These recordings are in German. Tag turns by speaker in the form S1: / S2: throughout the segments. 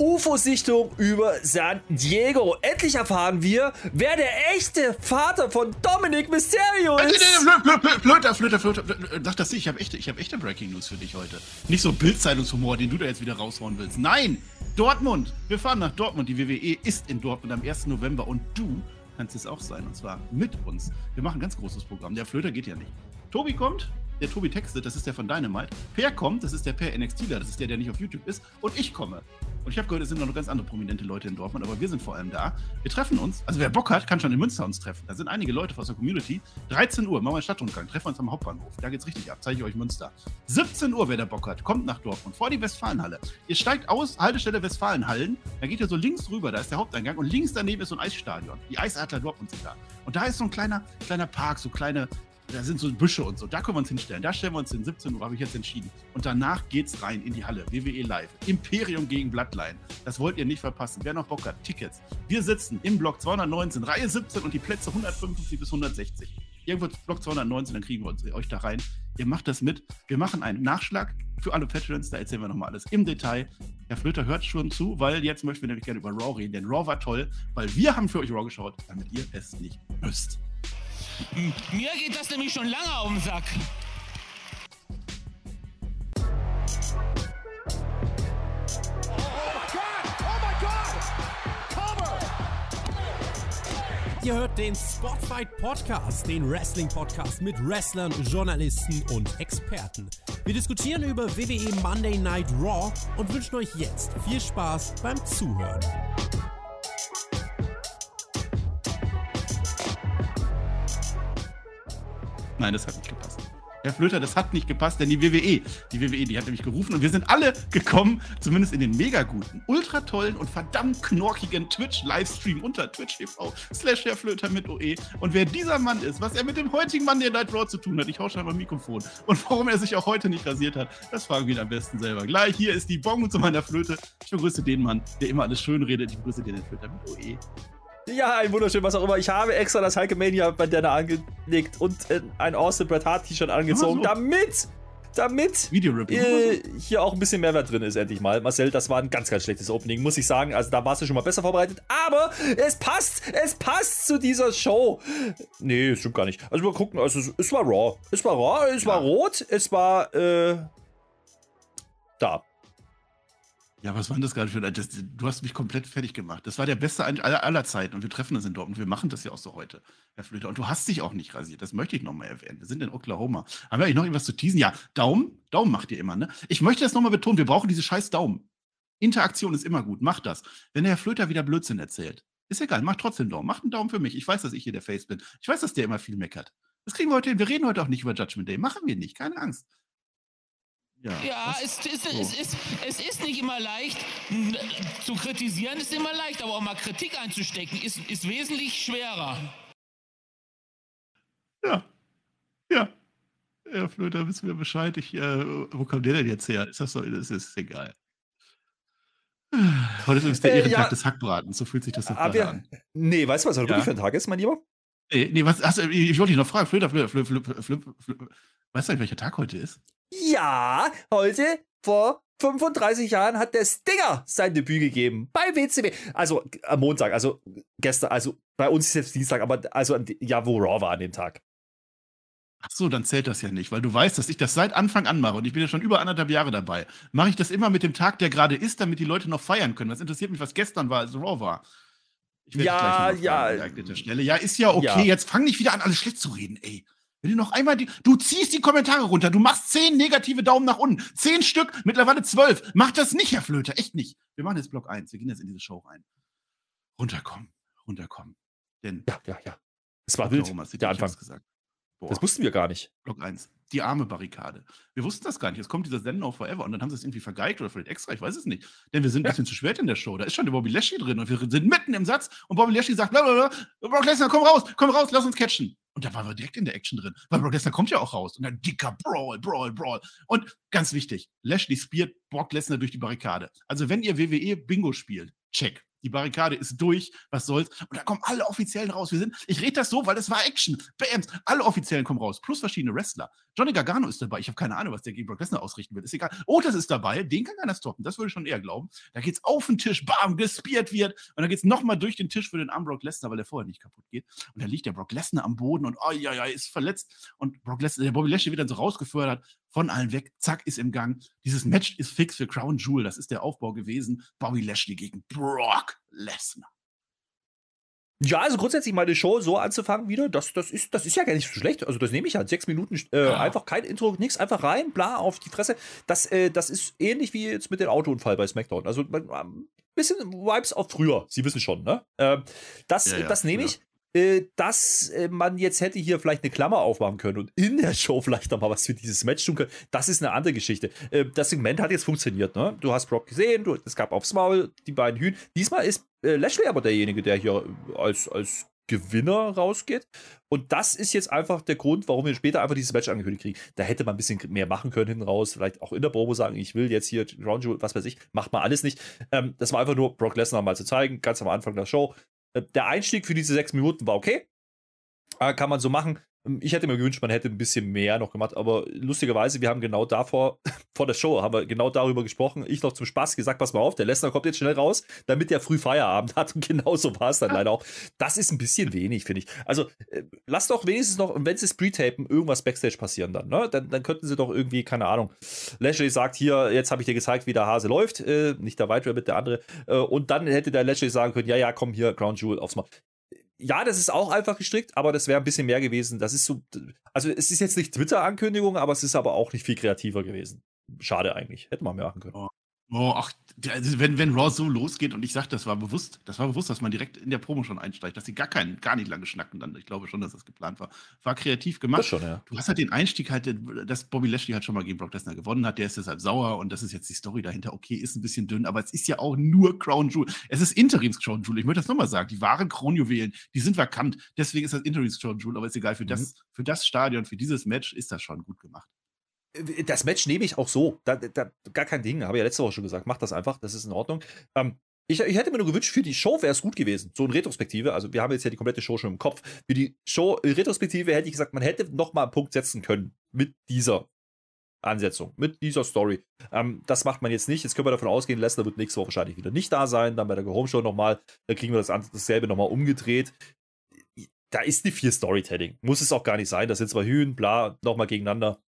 S1: UFO-Sichtung über San Diego. Endlich erfahren wir, wer der echte Vater von Dominic Mysterio ist.
S2: Flöter, Flöter, Flöter, sag das nicht, ich habe echte, hab echte Breaking News für dich heute. Nicht so Bildzeitungshumor, den du da jetzt wieder raushauen willst. Nein, Dortmund. Wir fahren nach Dortmund. Die WWE ist in Dortmund am 1. November und du kannst es auch sein. Und zwar mit uns. Wir machen ein ganz großes Programm. Der Flöter geht ja nicht. Tobi kommt, der Tobi textet, das ist der von Dynamite. Per kommt, das ist der Per NXTler, das ist der, der nicht auf YouTube ist. Und ich komme. Und ich habe gehört, es sind noch ganz andere prominente Leute in Dortmund, aber wir sind vor allem da. Wir treffen uns. Also wer Bock hat, kann schon in Münster uns treffen. Da sind einige Leute aus der Community. 13 Uhr, machen wir einen Stadtrundgang, treffen wir uns am Hauptbahnhof. Da geht's richtig ab, zeige ich euch Münster. 17 Uhr, wer da Bock hat, kommt nach Dortmund, vor die Westfalenhalle. Ihr steigt aus, Haltestelle Westfalenhallen, da geht ihr so links rüber, da ist der Haupteingang und links daneben ist so ein Eisstadion. Die Eisadler Dortmund sind da. Und da ist so ein kleiner, kleiner Park, so kleine da sind so Büsche und so. Da können wir uns hinstellen. Da stellen wir uns hin. 17 Uhr habe ich jetzt entschieden. Und danach geht's rein in die Halle. WWE Live. Imperium gegen Bloodline. Das wollt ihr nicht verpassen. Wer noch Bock hat, Tickets. Wir sitzen im Block 219, Reihe 17 und die Plätze 155 bis 160. Irgendwo Block 219, dann kriegen wir uns, euch da rein. Ihr macht das mit. Wir machen einen Nachschlag für alle Patrons. Da erzählen wir nochmal alles im Detail. Herr Flöter hört schon zu, weil jetzt möchten wir nämlich gerne über Raw reden. Denn Raw war toll, weil wir haben für euch Raw geschaut, damit ihr es nicht müsst.
S3: Mir geht das nämlich schon lange auf den Sack.
S4: Ihr hört den Spotfight Podcast, den Wrestling Podcast mit Wrestlern, Journalisten und Experten. Wir diskutieren über WWE Monday Night Raw und wünschen euch jetzt viel Spaß beim Zuhören.
S2: Nein, das hat nicht gepasst. Herr Flöter, das hat nicht gepasst, denn die WWE, die WWE, die hat nämlich gerufen und wir sind alle gekommen, zumindest in den mega guten, ultra tollen und verdammt knorkigen Twitch-Livestream unter Twitch TV slash Herr Flöter mit OE. Und wer dieser Mann ist, was er mit dem heutigen Mann der Night Raw zu tun hat, ich hau schon mal Mikrofon. Und warum er sich auch heute nicht rasiert hat, das fragen wir ihn am besten selber. Gleich, hier ist die Bong zu meiner Flöte. Ich begrüße den Mann, der immer alles schön redet. Ich begrüße den Herr Flöter mit OE.
S1: Ja, ein wunderschön, was auch immer. Ich habe extra das Hulkamania Bandana angelegt und äh, ein Austin Bret Hart T-Shirt angezogen, so. damit, damit äh, hier auch ein bisschen Mehrwert drin ist, endlich mal. Marcel, das war ein ganz, ganz schlechtes Opening, muss ich sagen. Also da warst du schon mal besser vorbereitet. Aber es passt, es passt zu dieser Show. Nee, stimmt gar nicht. Also wir gucken, also es war Raw. Es war Raw, es ja. war rot, es war, äh, da.
S2: Ja, was war denn das gerade für das, Du hast mich komplett fertig gemacht. Das war der beste aller, aller Zeiten und wir treffen uns in Dortmund. Wir machen das ja auch so heute, Herr Flöter. Und du hast dich auch nicht rasiert. Das möchte ich nochmal erwähnen. Wir sind in Oklahoma. Haben wir eigentlich noch irgendwas zu teasen? Ja, Daumen. Daumen macht ihr immer, ne? Ich möchte das nochmal betonen. Wir brauchen diese scheiß Daumen. Interaktion ist immer gut. Macht das. Wenn der Herr Flöter wieder Blödsinn erzählt, ist egal. Macht trotzdem Daumen. Macht einen Daumen für mich. Ich weiß, dass ich hier der Face bin. Ich weiß, dass der immer viel meckert. Das kriegen wir heute hin. Wir reden heute auch nicht über Judgment Day. Machen wir nicht. Keine Angst.
S3: Ja, ja es, ist, so. es, ist, es ist nicht immer leicht. Zu kritisieren ist immer leicht, aber auch mal Kritik einzustecken ist, ist wesentlich schwerer.
S2: Ja. Ja. Herr Flöter, wissen wir Bescheid. Ich, äh, wo kommt der denn jetzt her? Ist das so? Das ist egal. Heute ist übrigens der äh, Ehrentag ja, des Hackbratens. So fühlt sich das
S1: jetzt wir, an. Nee, weißt du, was heute ja. für ein Tag ist, mein Lieber?
S2: Nee, nee was, also, ich wollte dich noch fragen. Flöter, Flöter, Flöter, Flöter, Flöter, Flöter, weißt du, welcher Tag heute ist?
S1: Ja, heute vor 35 Jahren hat der Stinger sein Debüt gegeben bei WCW. Also am Montag, also gestern, also bei uns ist jetzt Dienstag, aber also ja, wo Raw war an dem Tag.
S2: Ach so, dann zählt das ja nicht, weil du weißt, dass ich das seit Anfang an mache und ich bin ja schon über anderthalb Jahre dabei. Mache ich das immer mit dem Tag, der gerade ist, damit die Leute noch feiern können. Was interessiert mich, was gestern war, als Raw war?
S1: ja, ja.
S2: Ja, ist ja okay. Ja. Jetzt fang nicht wieder an, alles schlecht zu reden, ey. Wenn du noch einmal die, du ziehst die Kommentare runter, du machst zehn negative Daumen nach unten, zehn Stück, mittlerweile zwölf. Mach das nicht, Herr Flöter, echt nicht. Wir machen jetzt Block 1, wir gehen jetzt in diese Show rein. Runterkommen, runterkommen. Denn
S1: ja, ja, ja. Es war wild, der Anfang. Gesagt. Boah. Das wussten wir gar nicht.
S2: Block 1. Die arme Barrikade. Wir wussten das gar nicht. Es kommt dieser Send Now Forever und dann haben sie es irgendwie vergeigt oder vielleicht extra, ich weiß es nicht. Denn wir sind ein bisschen zu spät in der Show. Da ist schon der Bobby Lashley drin und wir sind mitten im Satz und Bobby Lashley sagt, blablabla, Brock Lesnar, komm raus, komm raus, lass uns catchen. Und da waren wir direkt in der Action drin. Weil Brock Lesnar kommt ja auch raus. Und dann dicker Brawl, Brawl, Brawl. Und ganz wichtig, Lashley spielt Brock Lesnar durch die Barrikade. Also wenn ihr WWE Bingo spielt, check. Die Barrikade ist durch, was soll's. Und da kommen alle Offiziellen raus. Wir sind, ich rede das so, weil es war Action. Bams, alle Offiziellen kommen raus, plus verschiedene Wrestler. Johnny Gargano ist dabei. Ich habe keine Ahnung, was der gegen Brock Lesnar ausrichten wird. Ist egal. Otis ist dabei. Den kann keiner stoppen. Das würde ich schon eher glauben. Da geht's auf den Tisch, bam, gespiert wird. Und dann geht's nochmal durch den Tisch für den armen Brock Lesnar, weil er vorher nicht kaputt geht. Und da liegt der Brock Lesnar am Boden und oh ja, ja, ist verletzt. Und Brock Lesnar, der Bobby Lashley wird dann so rausgefördert, von allen weg. Zack, ist im Gang. Dieses Match ist fix für Crown Jewel. Das ist der Aufbau gewesen. Bobby Lashley gegen Brock Lesnar.
S1: Ja, also grundsätzlich meine Show so anzufangen wieder, das, das, ist, das ist ja gar nicht so schlecht. Also das nehme ich halt. Sechs Minuten, äh, ja. einfach kein Intro, nichts, einfach rein, bla, auf die Fresse. Das, äh, das ist ähnlich wie jetzt mit dem Autounfall bei SmackDown. Also ein bisschen Vibes auf früher, Sie wissen schon, ne? Äh, das, ja, ja, das nehme ich. Äh, dass äh, man jetzt hätte hier vielleicht eine Klammer aufmachen können und in der Show vielleicht noch mal was für dieses Match tun können, das ist eine andere Geschichte. Äh, das Segment hat jetzt funktioniert, ne? Du hast Brock gesehen, du, es gab aufs Maul die beiden Hühn. Diesmal ist Lashley aber derjenige, der hier als, als Gewinner rausgeht. Und das ist jetzt einfach der Grund, warum wir später einfach dieses Match angekündigt kriegen. Da hätte man ein bisschen mehr machen können hinten raus. Vielleicht auch in der Promo sagen, ich will jetzt hier Jewel, was weiß ich. Macht man alles nicht. Ähm, das war einfach nur Brock Lesnar mal zu zeigen, ganz am Anfang der Show. Äh, der Einstieg für diese sechs Minuten war okay. Äh, kann man so machen. Ähm, ich hätte mir gewünscht, man hätte ein bisschen mehr noch gemacht, aber lustigerweise, wir haben genau davor, vor der Show, haben wir genau darüber gesprochen. Ich noch zum Spaß gesagt, pass mal auf, der Lesnar kommt jetzt schnell raus, damit der früh Feierabend hat. Und genau so war es dann leider auch. Das ist ein bisschen wenig, finde ich. Also, äh, lass doch wenigstens noch, wenn sie es pre-tapen, irgendwas Backstage passieren dann, ne? Dann, dann könnten sie doch irgendwie, keine Ahnung, Lashley sagt hier, jetzt habe ich dir gezeigt, wie der Hase läuft, äh, nicht der White Rabbit, der andere. Äh, und dann hätte der Lashley sagen können, ja, ja, komm hier, Crown Jewel aufs Mal ja, das ist auch einfach gestrickt, aber das wäre ein bisschen mehr gewesen. Das ist so, also es ist jetzt nicht Twitter-Ankündigung, aber es ist aber auch nicht viel kreativer gewesen. Schade eigentlich. Hätte man mehr machen können.
S2: Oh. Oh, ach, also wenn, wenn Raw so losgeht und ich sage, das war bewusst, das war bewusst, dass man direkt in der Promo schon einsteigt, dass sie gar keinen, gar nicht lange schnacken dann. Ich glaube schon, dass das geplant war. War kreativ gemacht. Das
S1: schon, ja.
S2: Du hast halt den Einstieg halt, dass Bobby Lashley halt schon mal gegen Brock Lesnar gewonnen hat, der ist deshalb sauer und das ist jetzt die Story dahinter. Okay, ist ein bisschen dünn, aber es ist ja auch nur Crown Jewel. Es ist Interims Crown Jewel. Ich möchte das nochmal sagen. Die wahren Kronjuwelen, die sind vakant. Deswegen ist das Interims Crown Jewel, aber ist egal. Für, mhm. das, für das Stadion, für dieses Match ist das schon gut gemacht.
S1: Äh, das Match nehme ich auch so. Da, da, gar kein Ding. Habe ich ja letzte Woche schon gesagt. Mach das einfach. Das ist in Ordnung. Ähm, ich, ich, hätte mir nur gewünscht, für die Show wäre es gut gewesen. So in Retrospektive. Also, wir haben jetzt ja die komplette Show schon im Kopf. Für die Show in Retrospektive hätte ich gesagt, man hätte nochmal einen Punkt setzen können mit dieser Ansetzung, mit dieser Story. Ähm, das macht man jetzt nicht. Jetzt können wir davon ausgehen, Lesnar wird nächste Woche wahrscheinlich wieder nicht da sein. Dann bei der Home Show nochmal. Da kriegen wir das, dasselbe nochmal umgedreht. Da ist die vier Storytelling. Muss es auch gar nicht sein. Da sind zwei Hühn, bla, nochmal gegeneinander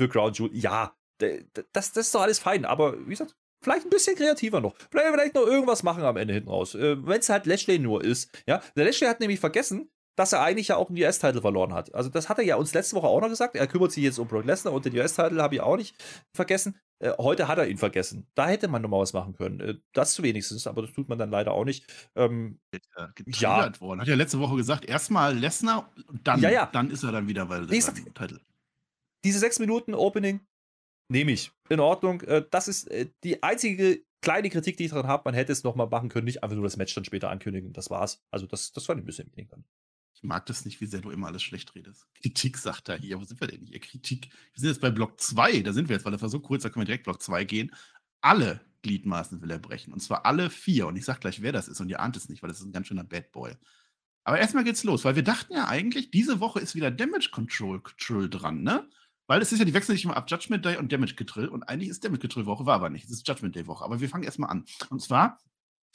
S1: für Ground Jewel. Ja, das, das ist doch alles fein, aber wie gesagt, vielleicht ein bisschen kreativer noch. Vielleicht, vielleicht noch irgendwas machen am Ende hinten raus. Äh, Wenn es halt Lashley nur ist. Ja, der Lashley hat nämlich vergessen, dass er eigentlich ja auch den US-Titel verloren hat. Also das hat er ja uns letzte Woche auch noch gesagt. Er kümmert sich jetzt um Brock Lesnar und den US-Titel habe ich auch nicht vergessen. Äh, heute hat er ihn vergessen. Da hätte man noch mal was machen können. Äh, das wenigstens, aber das tut man dann leider auch nicht. Ähm,
S2: ja, worden. Hat ja letzte Woche gesagt, erstmal Lesnar und dann,
S1: ja, ja.
S2: dann ist er dann wieder, weil
S1: er Titel diese sechs Minuten Opening nehme ich. In Ordnung. Äh, das ist äh, die einzige kleine Kritik, die ich daran habe. Man hätte es nochmal machen können, nicht einfach nur das Match dann später ankündigen. Das war's. Also, das, das fand ich ein bisschen wenig.
S2: Ich mag das nicht, wie sehr du immer alles schlecht redest. Kritik sagt er hier. Wo sind wir denn hier? Kritik. Wir sind jetzt bei Block 2. Da sind wir jetzt, weil das war so kurz, da können wir direkt Block 2 gehen. Alle Gliedmaßen will er brechen. Und zwar alle vier. Und ich sag gleich, wer das ist. Und ihr ahnt es nicht, weil das ist ein ganz schöner Bad Boy. Aber erstmal geht's los, weil wir dachten ja eigentlich, diese Woche ist wieder Damage Control, Control dran, ne? Weil es ist ja, die wechseln sich immer ab Judgment Day und Damage Control. Und eigentlich ist Damage Control Woche, war aber nicht. Es ist Judgment Day Woche. Aber wir fangen erstmal an. Und zwar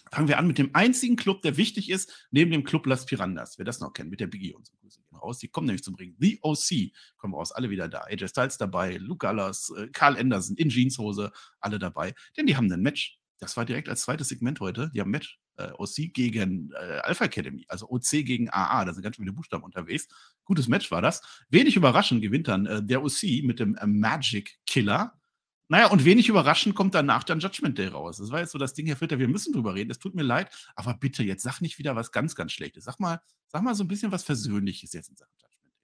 S2: fangen wir an mit dem einzigen Club, der wichtig ist, neben dem Club Las Pirandas. Wer das noch kennt, mit der Biggie und so. Grüße gehen raus. Die kommen nämlich zum Ring. The OC kommen raus, alle wieder da. AJ Styles dabei, Luke Gallas, äh, Carl Anderson in Jeanshose, alle dabei. Denn die haben ein Match. Das war direkt als zweites Segment heute. Die haben ein Match äh, OC gegen äh, Alpha Academy, also OC gegen AA, da sind ganz viele Buchstaben unterwegs. Gutes Match war das. Wenig überraschend gewinnt dann äh, der OC mit dem äh, Magic Killer. Naja, und wenig überraschend kommt danach dann Judgment Day raus. Das war jetzt so das Ding, Herr Fritter, wir müssen drüber reden. Es tut mir leid, aber bitte, jetzt sag nicht wieder was ganz, ganz Schlechtes. Sag mal, sag mal so ein bisschen was Versöhnliches jetzt in Sachen Judgment Day.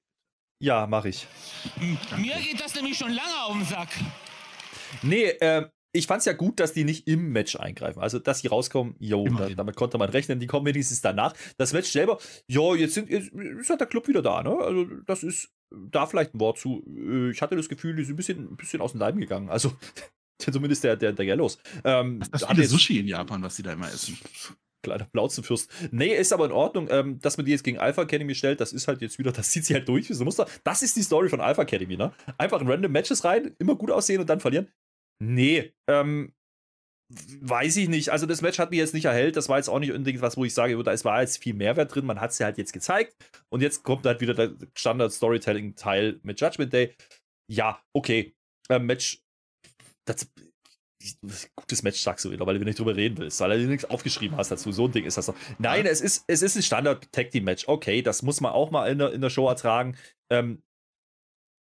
S1: Ja, mach ich.
S3: Mir geht das nämlich schon lange auf den Sack.
S1: Nee, äh, ich fand es ja gut, dass die nicht im Match eingreifen. Also, dass sie rauskommen, jo, da, damit konnte man rechnen. Die kommen wenigstens danach. Das Match selber, jo, jetzt, sind, jetzt ist halt der Club wieder da, ne? Also, das ist da vielleicht ein Wort zu. Äh, ich hatte das Gefühl, die sind ein bisschen, ein bisschen aus dem Leim gegangen. Also, zumindest der, der, der Yellows.
S2: Ähm, das ist viele Sushi in Japan, was sie da immer essen.
S1: Kleiner Plauzenfürst. Nee, ist aber in Ordnung. Ähm, dass man die jetzt gegen Alpha Academy stellt, das ist halt jetzt wieder, das zieht sie halt durch wie so Muster. Das ist die Story von Alpha Academy, ne? Einfach in random Matches rein, immer gut aussehen und dann verlieren. Nee, ähm, weiß ich nicht. Also das Match hat mich jetzt nicht erhellt. Das war jetzt auch nicht unbedingt was, wo ich sage, da war jetzt viel Mehrwert drin. Man hat es ja halt jetzt gezeigt. Und jetzt kommt halt wieder der Standard-Storytelling-Teil mit Judgment Day. Ja, okay. Ähm, Match. Das, gutes Match sagst du wieder, weil du nicht drüber reden willst, weil du nichts aufgeschrieben hast dazu. So ein Ding ist das doch. Nein, ja. es ist, es ist ein Standard-Tag-Team-Match. Okay, das muss man auch mal in der, in der Show ertragen. Ähm,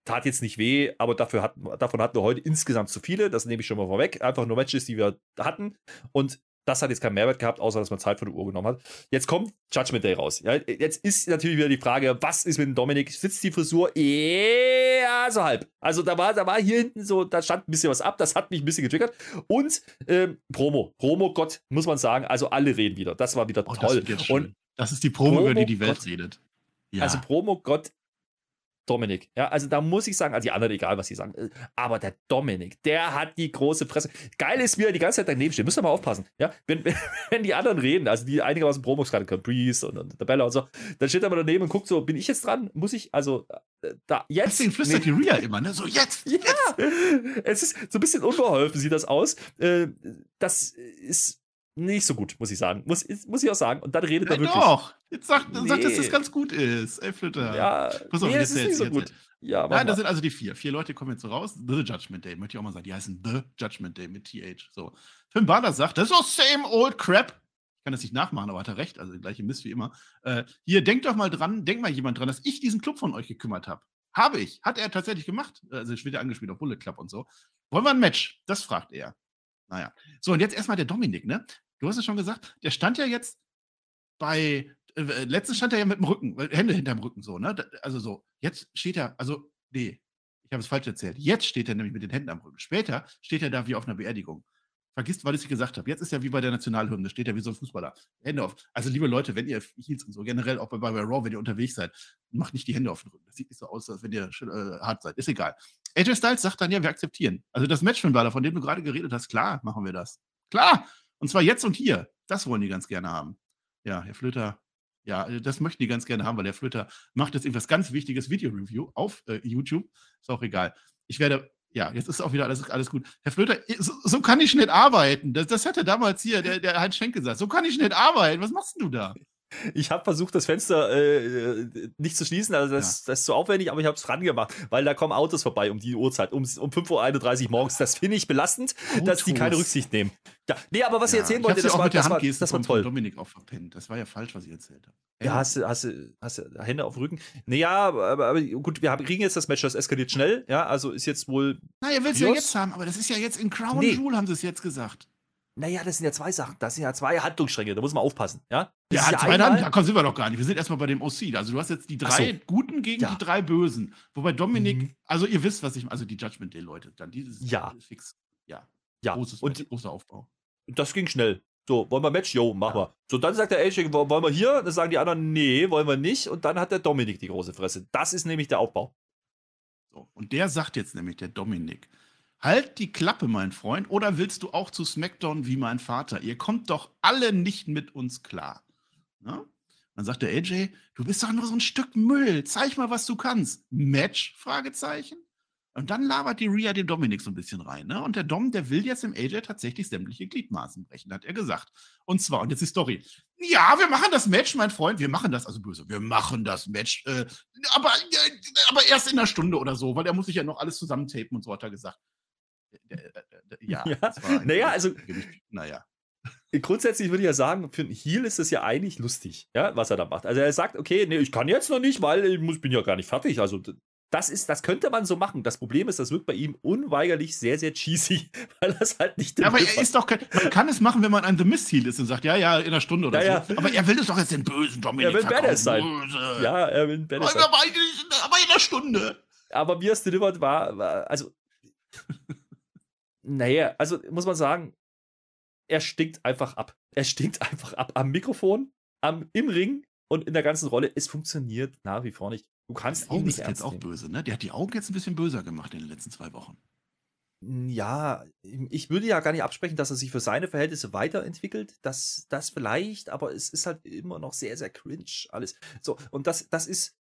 S1: tat jetzt nicht weh, aber dafür hat, davon hatten wir heute insgesamt zu viele. Das nehme ich schon mal vorweg. Einfach nur Matches, die wir hatten. Und das hat jetzt keinen Mehrwert gehabt, außer dass man Zeit von der Uhr genommen hat. Jetzt kommt Judgment Day raus. Ja, jetzt ist natürlich wieder die Frage, was ist mit dem Dominik? Sitzt die Frisur? Ja, so halb. Also da war, da war hier hinten so, da stand ein bisschen was ab, das hat mich ein bisschen getriggert. Und ähm, Promo. Promo, Gott, muss man sagen, also alle reden wieder. Das war wieder oh, toll.
S2: Das Und das ist die Promo, Promo über die die Welt Gott, redet.
S1: Ja. Also Promo, Gott, Dominik. Ja, also da muss ich sagen, also die anderen, egal was sie sagen, äh, aber der Dominik, der hat die große Fresse. Geil ist, wie er die ganze Zeit daneben steht. Müsst ihr mal aufpassen. Ja, wenn, wenn die anderen reden, also die einigermaßen Promos gerade können, Breeze und, und Bella und so, dann steht er mal daneben und guckt so, bin ich jetzt dran? Muss ich, also äh, da jetzt.
S2: Deswegen flüstert nee. die Ria immer, ne? So jetzt. Ja,
S1: jetzt. es ist so ein bisschen unbeholfen, sieht das aus. Äh, das ist nicht so gut, muss ich sagen. Muss, muss ich auch sagen. Und dann redet ja, er wirklich.
S2: Doch, jetzt sagt, nee. sagt dass das ganz gut ist. Ey, Flitter.
S1: Ja, Pass auf, nee, das ist nicht so gut.
S2: Ja, Nein, das sind also die vier. Vier Leute kommen jetzt so raus. The Judgment Day, möchte ich auch mal sagen. Die heißen The Judgment Day mit TH. So. Finn Balor sagt, das ist doch same old crap. Ich kann das nicht nachmachen, aber hat er recht. Also der gleiche Mist wie immer. Äh, hier, denkt doch mal dran, denkt mal jemand dran, dass ich diesen Club von euch gekümmert habe. Habe ich. Hat er tatsächlich gemacht. Also ich wieder angespielt auf Bullet Club und so. Wollen wir ein Match? Das fragt er. Naja. So, und jetzt erstmal der Dominik, ne? Du hast es schon gesagt, der stand ja jetzt bei, äh, äh letztens stand er ja mit dem Rücken, Hände hinterm Rücken so, ne? Also so, jetzt steht er, also, nee, ich habe es falsch erzählt. Jetzt steht er nämlich mit den Händen am Rücken. Später steht er da wie auf einer Beerdigung. Vergisst, was ich gesagt habe. Jetzt ist er wie bei der Nationalhymne, steht er wie so ein Fußballer. Hände auf. Also, liebe Leute, wenn ihr Heels und so, generell auch bei, bei Raw, wenn ihr unterwegs seid, macht nicht die Hände auf den Rücken. Das sieht nicht so aus, als wenn ihr äh, hart seid. Ist egal. AJ Styles sagt dann, ja, wir akzeptieren. Also, das Match von Baller, von dem du gerade geredet hast, klar, machen wir das. Klar! Und zwar jetzt und hier. Das wollen die ganz gerne haben. Ja, Herr Flöter, ja, äh, das möchten die ganz gerne haben, weil Herr Flöter macht jetzt irgendwas ganz Wichtiges Video-Review auf äh, YouTube. Ist auch egal. Ich werde, ja, jetzt ist auch wieder alles, alles gut. Herr Flöter, so, so kann ich nicht arbeiten. Das, das hatte damals hier der, der Heinz Schenk gesagt. So kann ich nicht arbeiten. Was machst du da?
S1: Ich habe versucht, das Fenster äh, nicht zu schließen, also das, ja. das ist zu aufwendig, aber ich habe es dran gemacht, weil da kommen Autos vorbei um die Uhrzeit, um, um 5.31 Uhr morgens. Das finde ich belastend, Gut, dass die keine Rücksicht nehmen. Ja, nee, aber was ja. ich erzählen wollte,
S2: das
S1: war, das,
S2: war, das war toll. Dominik auch verpennt. Das war ja falsch, was ich erzählt habe.
S1: Ja, hast du, hast, du, hast du Hände auf dem Rücken? Naja, aber, aber gut, wir haben, kriegen jetzt das Match, das eskaliert schnell, ja, also ist jetzt wohl.
S2: Na, ihr willst ja jetzt haben, aber das ist ja jetzt in Crown nee. Jewel, haben sie es jetzt gesagt.
S1: Naja, das sind ja zwei Sachen. Das sind ja zwei Handlungsstränge. Da muss man aufpassen. Ja,
S2: das ja, zwei Hand, da kommen wir doch gar nicht. Wir sind erstmal bei dem OC. Also, du hast jetzt die drei so. Guten gegen ja. die drei Bösen. Wobei Dominik, mhm. also, ihr wisst, was ich meine. Also, die Judgment Day-Leute. Dann dieses
S1: ja.
S2: fix. Ja.
S1: Ja. Großes, und großer Aufbau. Das ging schnell. So, wollen wir Match? Jo, machen ja. wir. So, dann sagt der AJ, wollen wir hier? Dann sagen die anderen, nee, wollen wir nicht. Und dann hat der Dominik die große Fresse. Das ist nämlich der Aufbau.
S2: So, und der sagt jetzt nämlich, der Dominik, Halt die Klappe, mein Freund, oder willst du auch zu SmackDown wie mein Vater? Ihr kommt doch alle nicht mit uns klar. Ja? Dann sagt der AJ, du bist doch nur so ein Stück Müll. Zeig mal, was du kannst. Match? Fragezeichen. Und dann labert die Rhea den Dominik so ein bisschen rein. Ne? Und der Dom, der will jetzt im AJ tatsächlich sämtliche Gliedmaßen brechen, hat er gesagt. Und zwar, und jetzt die Story. Ja, wir machen das Match, mein Freund. Wir machen das, also böse, wir machen das Match. Äh, aber, äh, aber erst in einer Stunde oder so, weil er muss sich ja noch alles zusammentapen und so hat er gesagt.
S1: Äh, äh, ja, ja. naja, also.
S2: Naja.
S1: Grundsätzlich würde ich ja sagen, für einen Heal ist es ja eigentlich lustig, ja, was er da macht. Also er sagt, okay, nee, ich kann jetzt noch nicht, weil ich muss, bin ja gar nicht fertig. Also das ist, das könnte man so machen. Das Problem ist, das wirkt bei ihm unweigerlich sehr, sehr cheesy, weil das halt nicht.
S2: Ja, aber er ist doch kein, man kann es machen, wenn man ein The Mist Heal ist und sagt, ja, ja, in einer Stunde oder ja, so. Ja. Aber er will es doch jetzt den bösen Dominik
S1: Er will Badass sein. Böse. Ja, er will Badass sein.
S2: Aber, in einer Stunde.
S1: Aber er es delivered war, war also naja, also muss man sagen, er stinkt einfach ab. Er stinkt einfach ab am Mikrofon, am, im Ring und in der ganzen Rolle. Es funktioniert nach wie vor nicht. Du kannst
S2: ihn nicht ernst jetzt auch böse, ne? Der hat die Augen jetzt ein bisschen böser gemacht in den letzten zwei Wochen.
S1: Ja, ich würde ja gar nicht absprechen, dass er sich für seine Verhältnisse weiterentwickelt. Das, das vielleicht, aber es ist halt immer noch sehr, sehr cringe alles. So, und das, das ist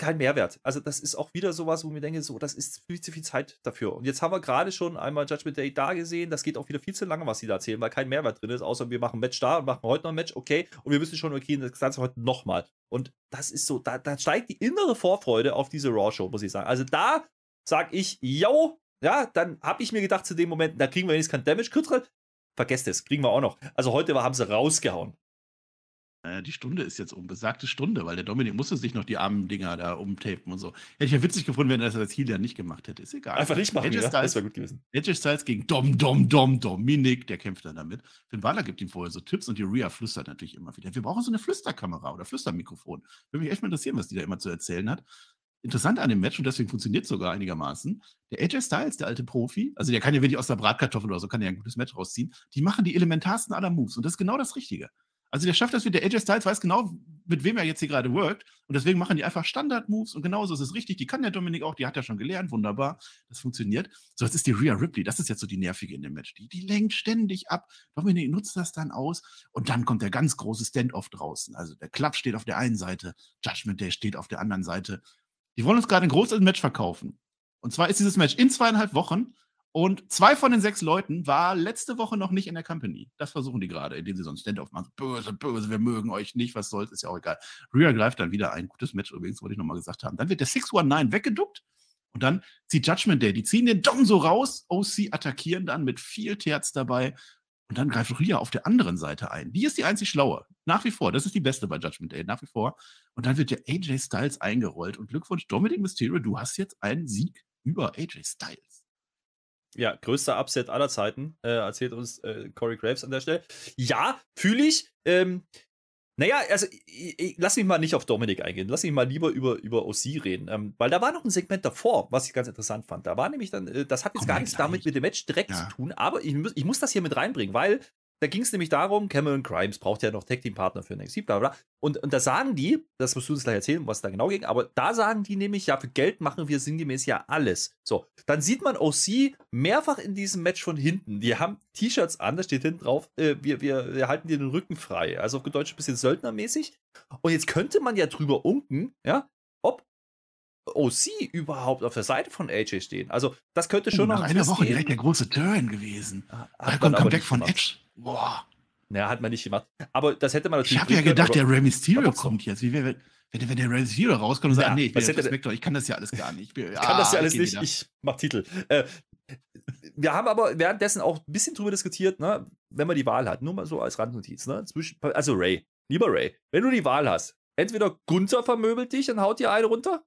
S1: kein Mehrwert. Also, das ist auch wieder sowas, wo wir denken, so, das ist viel zu viel Zeit dafür. Und jetzt haben wir gerade schon einmal Judgment Day da gesehen. Das geht auch wieder viel zu lange, was sie da erzählen, weil kein Mehrwert drin ist, außer wir machen ein Match da und machen heute noch ein Match, okay. Und wir wissen schon, okay, das Ganze heute nochmal. Und das ist so, da, da steigt die innere Vorfreude auf diese Raw-Show, muss ich sagen. Also, da sag ich, yo, ja, dann habe ich mir gedacht zu dem Moment, da kriegen wir wenigstens kein Damage. Kürzere, vergesst es, kriegen wir auch noch. Also heute haben sie rausgehauen.
S2: Naja, die Stunde ist jetzt um, besagte Stunde, weil der Dominik musste sich noch die armen Dinger da umtapen und so. Hätte ich ja witzig gefunden, wenn er das als Heal ja nicht gemacht hätte. Ist egal.
S1: Einfach nicht machen, ja?
S2: Styles, das wäre gut gewesen. AJ Styles gegen Dom, Dom, Dom, Dominik, der kämpft dann damit. Finn Balor gibt ihm vorher so Tipps und die Rhea flüstert natürlich immer wieder. Wir brauchen so eine Flüsterkamera oder Flüstermikrofon. Würde mich echt mal interessieren, was die da immer zu erzählen hat interessant an dem Match, und deswegen funktioniert es sogar einigermaßen, der AJ Styles, der alte Profi, also der kann ja wirklich aus der Bratkartoffel oder so, kann ja ein gutes Match rausziehen, die machen die elementarsten aller Moves und das ist genau das Richtige. Also der schafft das wie der AJ Styles weiß genau, mit wem er jetzt hier gerade workt und deswegen machen die einfach Standard-Moves und genauso ist es richtig. Die kann der Dominik auch, die hat er schon gelernt, wunderbar, das funktioniert. So, jetzt ist die Rhea Ripley, das ist jetzt so die nervige in dem Match. Die, die lenkt ständig ab. Dominik nutzt das dann aus und dann kommt der ganz große Stand-off draußen. Also der Club steht auf der einen Seite, Judgment Day steht auf der anderen Seite die wollen uns gerade ein großes Match verkaufen. Und zwar ist dieses Match in zweieinhalb Wochen und zwei von den sechs Leuten war letzte Woche noch nicht in der Company. Das versuchen die gerade, indem sie so ein Stand-off machen. Böse, böse, wir mögen euch nicht, was soll's, ist ja auch egal. Rhea greift dann wieder ein. Gutes Match übrigens, wollte ich nochmal gesagt haben. Dann wird der 619 weggeduckt und dann zieht Judgment Day. Die ziehen den Dom so raus. OC attackieren dann mit viel Terz dabei und dann greift Rhea auf der anderen Seite ein. Die ist die einzig schlaue. Nach wie vor. Das ist die beste bei Judgment Day. Nach wie vor. Und dann wird der AJ Styles eingerollt. Und Glückwunsch, Dominic Mysterio, du hast jetzt einen Sieg über AJ Styles.
S1: Ja, größter Upset aller Zeiten, äh, erzählt uns äh, Corey Graves an der Stelle. Ja, fühle ich. Ähm, naja, also ich, ich, lass mich mal nicht auf Dominik eingehen. Lass mich mal lieber über, über OC reden. Ähm, weil da war noch ein Segment davor, was ich ganz interessant fand. Da war nämlich dann, äh, das hat jetzt Komm gar nichts damit mit dem Match direkt ja. zu tun, aber ich, ich muss das hier mit reinbringen, weil da ging es nämlich darum, Cameron Grimes braucht ja noch Tag-Team-Partner für NXT, bla bla. Und, und da sagen die, das musst du uns gleich erzählen, was da genau ging, aber da sagen die nämlich, ja, für Geld machen wir sinngemäß ja alles. So, dann sieht man OC mehrfach in diesem Match von hinten. Die haben T-Shirts an, da steht hinten drauf, äh, wir, wir, wir halten dir den Rücken frei. Also auf Deutsch ein bisschen söldnermäßig. Und jetzt könnte man ja drüber unken, ja, ob OC überhaupt auf der Seite von AJ stehen. Also, das könnte schon oh,
S2: noch. Nach einer Woche gehen. direkt der große Turn gewesen. Da kommt Comeback von Edge. Boah.
S1: Naja, hat man nicht gemacht. Aber das hätte man
S2: natürlich. Ich habe ja gedacht, der Rey Mysterio kommt jetzt. Wie wäre, wenn, wenn der Rey Mysterio rauskommt und sagt, ja, nee, ich bin hätte, Spectre, ich kann das ja alles gar nicht. Ich,
S1: bin, kann das ja alles nicht, wieder. ich mach Titel. Äh, wir haben aber währenddessen auch ein bisschen drüber diskutiert, ne, wenn man die Wahl hat, nur mal so als Randnotiz, ne, zwischen, also Ray, lieber Ray, wenn du die Wahl hast, entweder Gunther vermöbelt dich und haut dir eine runter,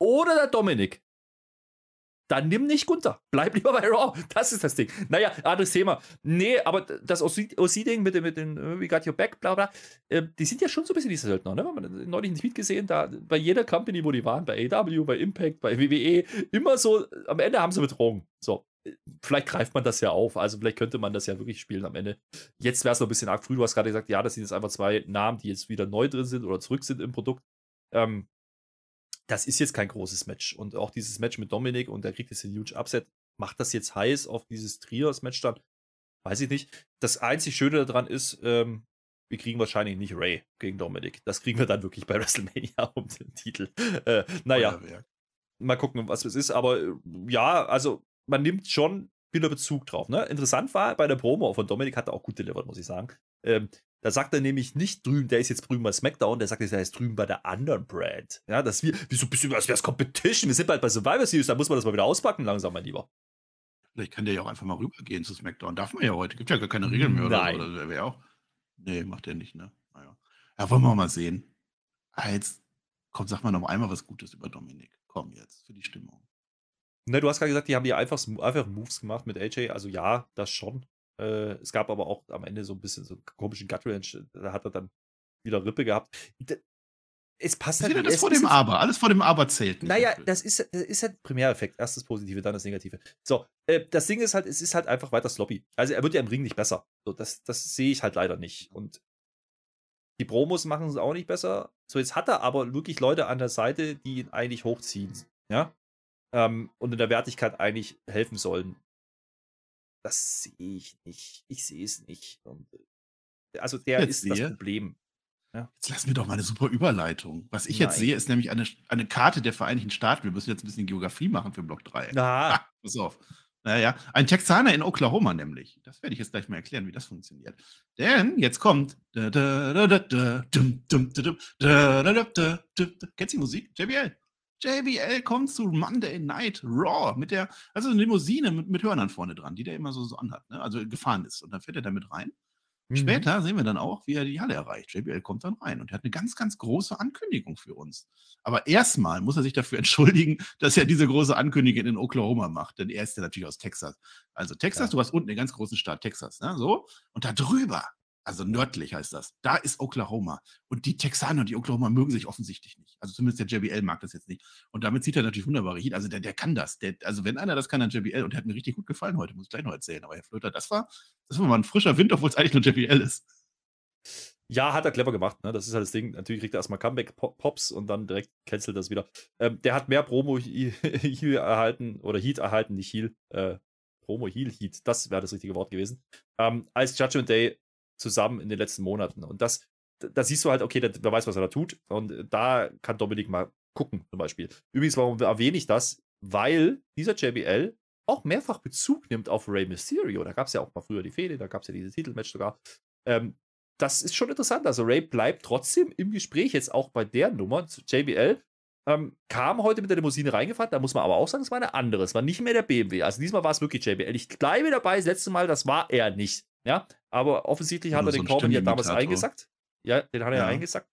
S1: oder der Dominik dann nimm nicht Gunther. Bleib lieber bei Raw. Das ist das Ding. Naja, anderes Thema. Nee, aber das OC-Ding mit, mit den We Got Your Back, bla bla, äh, die sind ja schon so ein bisschen diese Söldner, ne? Man hat neulich einen Tweet gesehen, da bei jeder Company, wo die waren, bei AW, bei Impact, bei WWE, immer so, am Ende haben sie Bedrohung. So. Vielleicht greift man das ja auf, also vielleicht könnte man das ja wirklich spielen am Ende. Jetzt wäre es noch ein bisschen arg früh. Du hast gerade gesagt, ja, das sind jetzt einfach zwei Namen, die jetzt wieder neu drin sind oder zurück sind im Produkt. Ähm, das ist jetzt kein großes Match. Und auch dieses Match mit Dominik und der kriegt jetzt den huge Upset. Macht das jetzt heiß auf dieses Trios-Match dann? Weiß ich nicht. Das einzig Schöne daran ist, ähm, wir kriegen wahrscheinlich nicht Ray gegen Dominik. Das kriegen wir dann wirklich bei WrestleMania um den Titel. Äh, naja, mal gucken, was es ist. Aber äh, ja, also man nimmt schon wieder Bezug drauf. Ne? Interessant war bei der Promo von Dominik, hat er auch gut delivered, muss ich sagen. Ähm, da sagt er nämlich nicht drüben, der ist jetzt drüben bei SmackDown, der sagt, er ist drüben bei der anderen Brand. Ja, dass wir, wieso bist du, als wäre es Competition? Wir sind bald bei Survivor Series, da muss man das mal wieder auspacken, langsam, mein Lieber.
S2: Vielleicht kann der ja auch einfach mal rübergehen zu SmackDown. Darf man ja heute. Gibt ja gar keine Regeln mehr
S1: Nein.
S2: oder. Oder auch. Nee, macht er nicht, ne? Naja. Ja, wollen wir mal sehen. Ah, jetzt komm, sag mal noch einmal was Gutes über Dominik. Komm jetzt, für die Stimmung.
S1: Ne, du hast gerade gesagt, die haben die einfach, einfach Moves gemacht mit AJ. Also ja, das schon. Äh, es gab aber auch am Ende so ein bisschen so einen komischen Gut Range. Da hat er dann wieder Rippe gehabt. Es passt
S2: halt. Alles vor dem Aber. Alles vor dem Aber zählt.
S1: Naja, das ist, das ist halt Primäreffekt. Erst das Positive, dann das Negative. So, äh, das Ding ist halt, es ist halt einfach weiter sloppy. Also er wird ja im Ring nicht besser. So, das, das sehe ich halt leider nicht. Und die Promos machen es auch nicht besser. So, jetzt hat er aber wirklich Leute an der Seite, die ihn eigentlich hochziehen. Ja. ähm, und in der Wertigkeit eigentlich helfen sollen. Das sehe ich nicht. Ich sehe es nicht. Und, äh, also der jetzt ist sehe. das Problem.
S2: Ja. Jetzt lassen wir doch mal eine super Überleitung. Was ich Nein. jetzt sehe, ist nämlich eine, eine Karte der Vereinigten Staaten. Wir müssen jetzt ein bisschen Geografie machen für Block 3.
S1: Ah.
S2: pass auf. Naja, ein Texaner in Oklahoma nämlich. Das werde ich jetzt gleich mal erklären, wie das funktioniert. Denn jetzt kommt. Kennst du die Musik? JBL. JBL kommt zu Monday Night Raw mit der, also eine Limousine mit, mit Hörnern vorne dran, die der immer so, so anhat, ne? also gefahren ist. Und dann fährt er damit rein. Mhm. Später sehen wir dann auch, wie er die Halle erreicht. JBL kommt dann rein und er hat eine ganz, ganz große Ankündigung für uns. Aber erstmal muss er sich dafür entschuldigen, dass er diese große Ankündigung in Oklahoma macht, denn er ist ja natürlich aus Texas. Also Texas, ja. du hast unten den ganz großen Staat Texas, ne? so. Und da drüber also nördlich heißt das. Da ist Oklahoma. Und die Texaner und die Oklahoma mögen sich offensichtlich nicht. Also zumindest der JBL mag das jetzt nicht. Und damit zieht er natürlich wunderbare Heat. Also der, der kann das. Der, also wenn einer das kann, dann JBL. Und der hat mir richtig gut gefallen heute, muss ich gleich noch erzählen. Aber Herr Flöter, das war, das war mal ein frischer Wind, obwohl es eigentlich nur JBL ist.
S1: Ja, hat er clever gemacht. Ne? Das ist halt das Ding. Natürlich kriegt er erstmal Comeback-Pops und dann direkt cancelt das wieder. Ähm, der hat mehr Promo-Heal erhalten oder Heat erhalten, nicht Heal. Äh, Promo-Heal-Heat, das wäre das richtige Wort gewesen. Ähm, als Judgment Day zusammen in den letzten Monaten. Und das, da siehst du halt, okay, der, der weiß, was er da tut. Und da kann Dominik mal gucken, zum Beispiel. Übrigens, warum erwähne ich das? Weil dieser JBL auch mehrfach Bezug nimmt auf Rey Mysterio. Da gab es ja auch mal früher die Fehde, da gab es ja diese Titelmatch sogar. Ähm, das ist schon interessant. Also Ray bleibt trotzdem im Gespräch, jetzt auch bei der Nummer. JBL ähm, kam heute mit der Limousine reingefahren. Da muss man aber auch sagen, es war eine andere. Es war nicht mehr der BMW. Also diesmal war es wirklich JBL. Ich bleibe dabei, das letzte Mal, das war er nicht. Ja, aber offensichtlich hat er den so Corbin ja damals eingesackt. Ja, den hat er ja. ja eingesackt.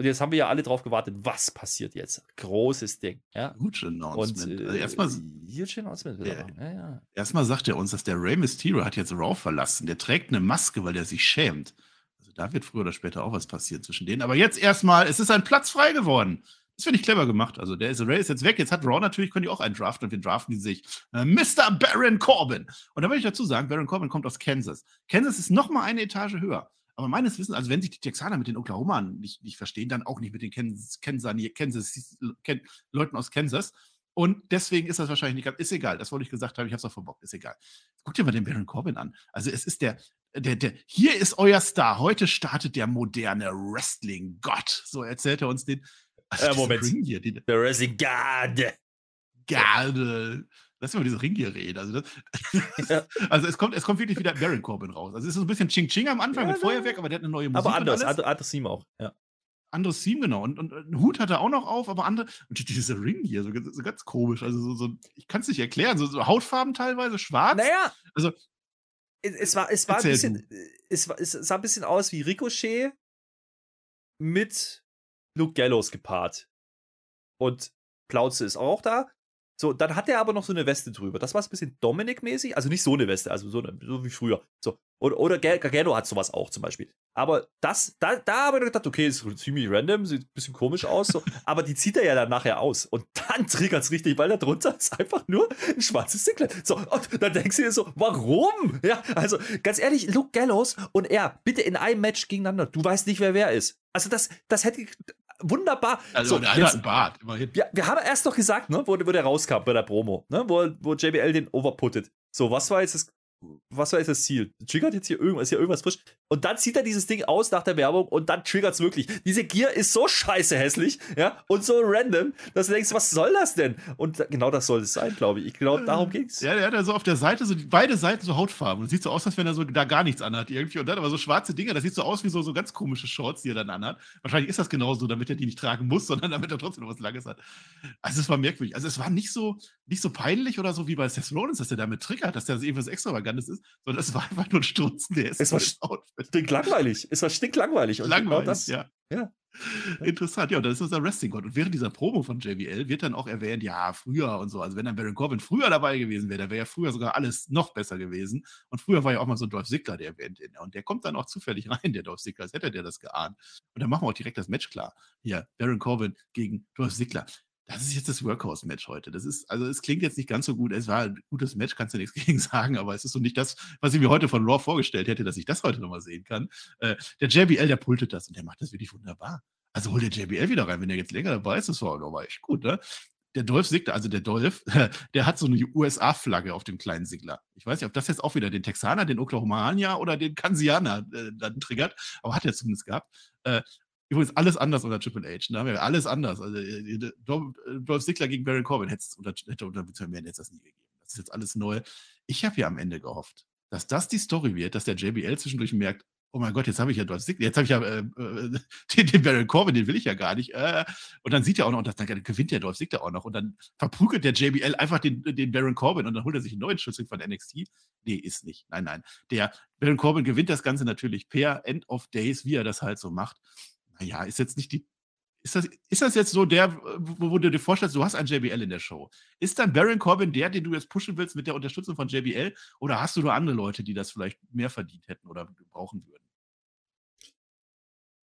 S1: Und jetzt haben wir ja alle drauf gewartet, was passiert jetzt? Großes Ding. Ja?
S2: Huge Announcement. Und, äh, also erstmal,
S1: huge Announcement. Ja,
S2: ja, ja. Erstmal sagt er uns, dass der Rey Mysterio hat jetzt Raw verlassen. Der trägt eine Maske, weil er sich schämt. Also da wird früher oder später auch was passieren zwischen denen. Aber jetzt erstmal, es ist ein Platz frei geworden. Das finde ich clever gemacht. Also der Ray ist jetzt weg. Jetzt hat Raw natürlich, können die auch einen draften und wir draften die sich. Äh, Mr. Baron Corbin. Und da möchte ich dazu sagen, Baron Corbin kommt aus Kansas. Kansas ist noch mal eine Etage höher. Aber meines Wissens, also wenn sich die Texaner mit den Oklahoma nicht, nicht verstehen, dann auch nicht mit den Kansas, Kansas, Kansas Leuten aus Kansas. Und deswegen ist das wahrscheinlich nicht ganz, ist egal, das wollte ich gesagt haben, ich habe es auch verbockt, ist egal. Guck dir mal den Baron Corbin an. Also es ist der, der, der, hier ist euer Star, heute startet der moderne Wrestling-Gott. So erzählt er uns den,
S1: also äh, Moment. Ring hier, die,
S2: The Racing Garde. Garde. Lass mal diese Ring hier reden. Also, das, ja. also es, kommt, es kommt wirklich wieder Baron Corbin raus. Also es ist so ein bisschen Ching-Ching am Anfang ja, mit Feuerwerk, aber der hat eine neue
S1: Musik. Aber anders, anderes Theme auch, ja.
S2: Anderes Theme, genau. Und, und, einen Hut hat er auch noch auf, aber andere. Und diese Ring hier, so, so ganz komisch. Also so, so ich kann es nicht erklären. So, so, Hautfarben teilweise, schwarz.
S1: Naja.
S2: Also.
S1: Es, es war, es war ein bisschen. Es, war, es sah ein bisschen aus wie Ricochet mit Luke Gallows gepaart. Und Plauze ist auch da. So, dann hat er aber noch so eine Weste drüber. Das war ein bisschen Dominic-mäßig. Also nicht so eine Weste, also so, eine, so wie früher. So. Oder, oder Gargano hat sowas auch zum Beispiel. Aber das, da, da habe ich gedacht, okay, ist ziemlich random, sieht ein bisschen komisch aus. So. aber die zieht er ja dann nachher aus. Und dann triggert es richtig, weil da drunter ist einfach nur ein schwarzes Singlet. So, und dann denkst du dir so, warum? Ja, also ganz ehrlich, Luke Gallows und er, bitte in einem Match gegeneinander. Du weißt nicht, wer wer ist. Also das, das hätte wunderbar.
S2: Also so, der eine hat einen Bart,
S1: immerhin. Ja, wir haben erst noch gesagt, ne, wo, wo der rauskam bei der Promo, ne, wo, wo JBL den overputtet. So, was war jetzt das was war jetzt das Ziel? Triggert jetzt hier irgendwas, ist hier irgendwas frisch? Und dann zieht er dieses Ding aus nach der Werbung und dann triggert es wirklich. Diese Gear ist so scheiße hässlich, ja, und so random, dass du denkst, was soll das denn? Und genau das soll es sein, glaube ich. Genau darum ging es.
S2: Ja, der hat ja so auf der Seite, so beide Seiten so Hautfarben. Und sieht so aus, als wenn er so da gar nichts anhat irgendwie. Und dann aber so schwarze Dinge, das sieht so aus wie so, so ganz komische Shorts, die er dann anhat. Wahrscheinlich ist das genauso, damit er die nicht tragen muss, sondern damit er trotzdem noch was Langes hat. Also es war merkwürdig. Also es war nicht so, nicht so peinlich oder so wie bei Seth Rollins, dass er damit triggert, dass der irgendwas Extravagantes ist, sondern es war einfach nur ein Strunzen, der ist.
S1: Es war stinklangweilig. Es war stinklangweilig.
S2: Und Langweilig, genau das, ja. ja. Interessant, ja, und das ist unser Wrestling-Gott. Und während dieser Promo von JBL wird dann auch erwähnt, ja, früher und so. Also, wenn dann Baron Corbin früher dabei gewesen wäre, da wäre ja früher sogar alles noch besser gewesen. Und früher war ja auch mal so ein Dolph Ziggler, der erwähnt. Und der kommt dann auch zufällig rein, der Dolph Ziggler, als hätte der das geahnt. Und dann machen wir auch direkt das Match klar. Hier, Baron Corbin gegen Dolph Ziggler das ist jetzt das Workhorse-Match heute. Das ist, also es klingt jetzt nicht ganz so gut. Es war ein gutes Match, kannst du nichts gegen sagen, aber es ist so nicht das, was ich mir heute von Raw vorgestellt hätte, dass ich das heute nochmal sehen kann. Äh, der JBL, der pultet das und der macht das wirklich wunderbar. Also hol der JBL wieder rein, wenn er jetzt länger dabei ist, das war, war echt gut, ne? der Dolph Sigler, also der Dolph, der hat so eine USA-Flagge auf dem kleinen Sigler. Ich weiß nicht, ob das jetzt auch wieder den Texaner, den Oklahomanier oder den Kansianer äh, dann triggert, aber hat er zumindest gehabt. Äh, übrigens alles anders unter Triple H. Da haben wir alles anders. Also äh, äh, Dolph Sigler gegen Baron Corbin hätte es unter, hätte unter es das nie gegeben. Das ist jetzt alles neu. Ich habe ja am Ende gehofft, dass das die Story wird, dass der JBL zwischendurch merkt, oh mein Gott, jetzt habe ich ja Dolph Ziggler, jetzt habe ich ja äh, äh, den, den Baron Corbin, den will ich ja gar nicht. Äh, und dann sieht er auch noch, und dann gewinnt der Dolph Ziggler auch noch. Und dann verprügelt der JBL einfach den, den Baron Corbin und dann holt er sich einen neuen Schlüssel von NXT. Nee, ist nicht. Nein, nein. Der Baron Corbin gewinnt das Ganze natürlich per End of Days, wie er das halt so macht. Naja, ist jetzt nicht die ist das, ist das jetzt so der, wo, wo, du dir vorstellst, du hast einen JBL in der Show? Ist dann Baron Corbin der, den du jetzt pushen willst mit der Unterstützung von JBL? Oder hast du nur andere Leute, die das vielleicht mehr verdient hätten oder brauchen würden?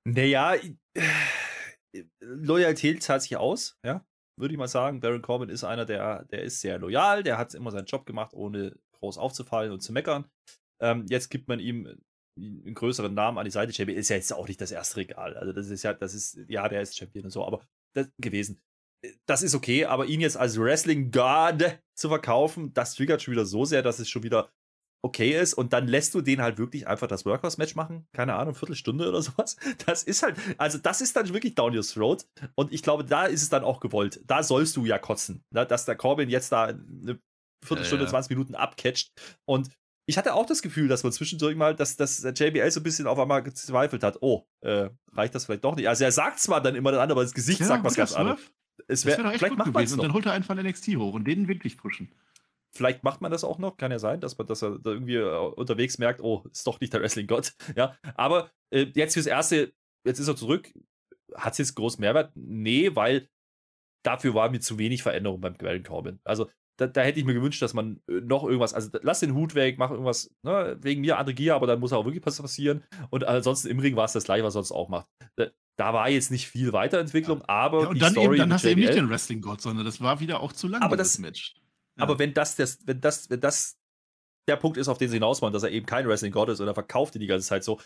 S1: Naja, äh, Loyalität zahlt sich aus, ja, würde ich mal sagen. Baron Corbin ist einer, der, der ist sehr loyal, der hat immer seinen Job gemacht, ohne groß aufzufallen und zu meckern. Ähm, jetzt gibt man ihm einen größeren Namen an die Seite. Champion ist ja jetzt auch nicht das erste Regal. Also das ist ja, das ist, ja, der ist Champion und so, aber das gewesen. Das ist okay, aber ihn jetzt als Wrestling God zu verkaufen, das triggert schon wieder so sehr, dass es schon wieder okay ist und dann lässt du den halt wirklich einfach das Workhouse-Match machen, keine Ahnung, Viertelstunde oder sowas. Das ist halt, also das ist dann wirklich down your throat und ich glaube, da ist es dann auch gewollt. Da sollst du ja kotzen, ne? dass der Corbin jetzt da eine Viertelstunde, ja, ja. 20 Minuten abcatcht und ich hatte auch das Gefühl, dass man zwischendurch mal, dass, dass JBL so ein bisschen auf einmal gezweifelt hat, oh, äh, reicht das vielleicht doch nicht. Also er sagt zwar dann immer dann, aber das Gesicht ja, sagt was ganz anderes.
S2: Es wäre wär vielleicht macht gewesen. Und dann holt er einfach NXT hoch und den wirklich pushen.
S1: Vielleicht macht man das auch noch, kann ja sein, dass man dass er da irgendwie äh, unterwegs merkt, oh, ist doch nicht der Wrestling-Gott. Ja, aber äh, jetzt fürs Erste, jetzt ist er zurück. Hat es jetzt groß Mehrwert? Nee, weil dafür war mir zu wenig Veränderung beim Baron Corbin. Also da, da, hätte ich mir gewünscht, dass man äh, noch irgendwas, also lass den Hut weg, mach irgendwas, ne, wegen mir andere Gier, aber dann muss auch wirklich was passieren. Und ansonsten im Ring war es das gleiche, was sonst auch macht. Da, da war jetzt nicht viel Weiterentwicklung, ja. aber. Ja,
S2: und dann, Story eben, dann hast du eben nicht den Wrestling-Gott, sondern das war wieder auch zu lang,
S1: aber das, Match. Ja. Aber wenn das, das, wenn das, wenn das der Punkt ist, auf den sie hinaus wollen, dass er eben kein Wrestling-Gott ist oder verkauft ihn die ganze Zeit so,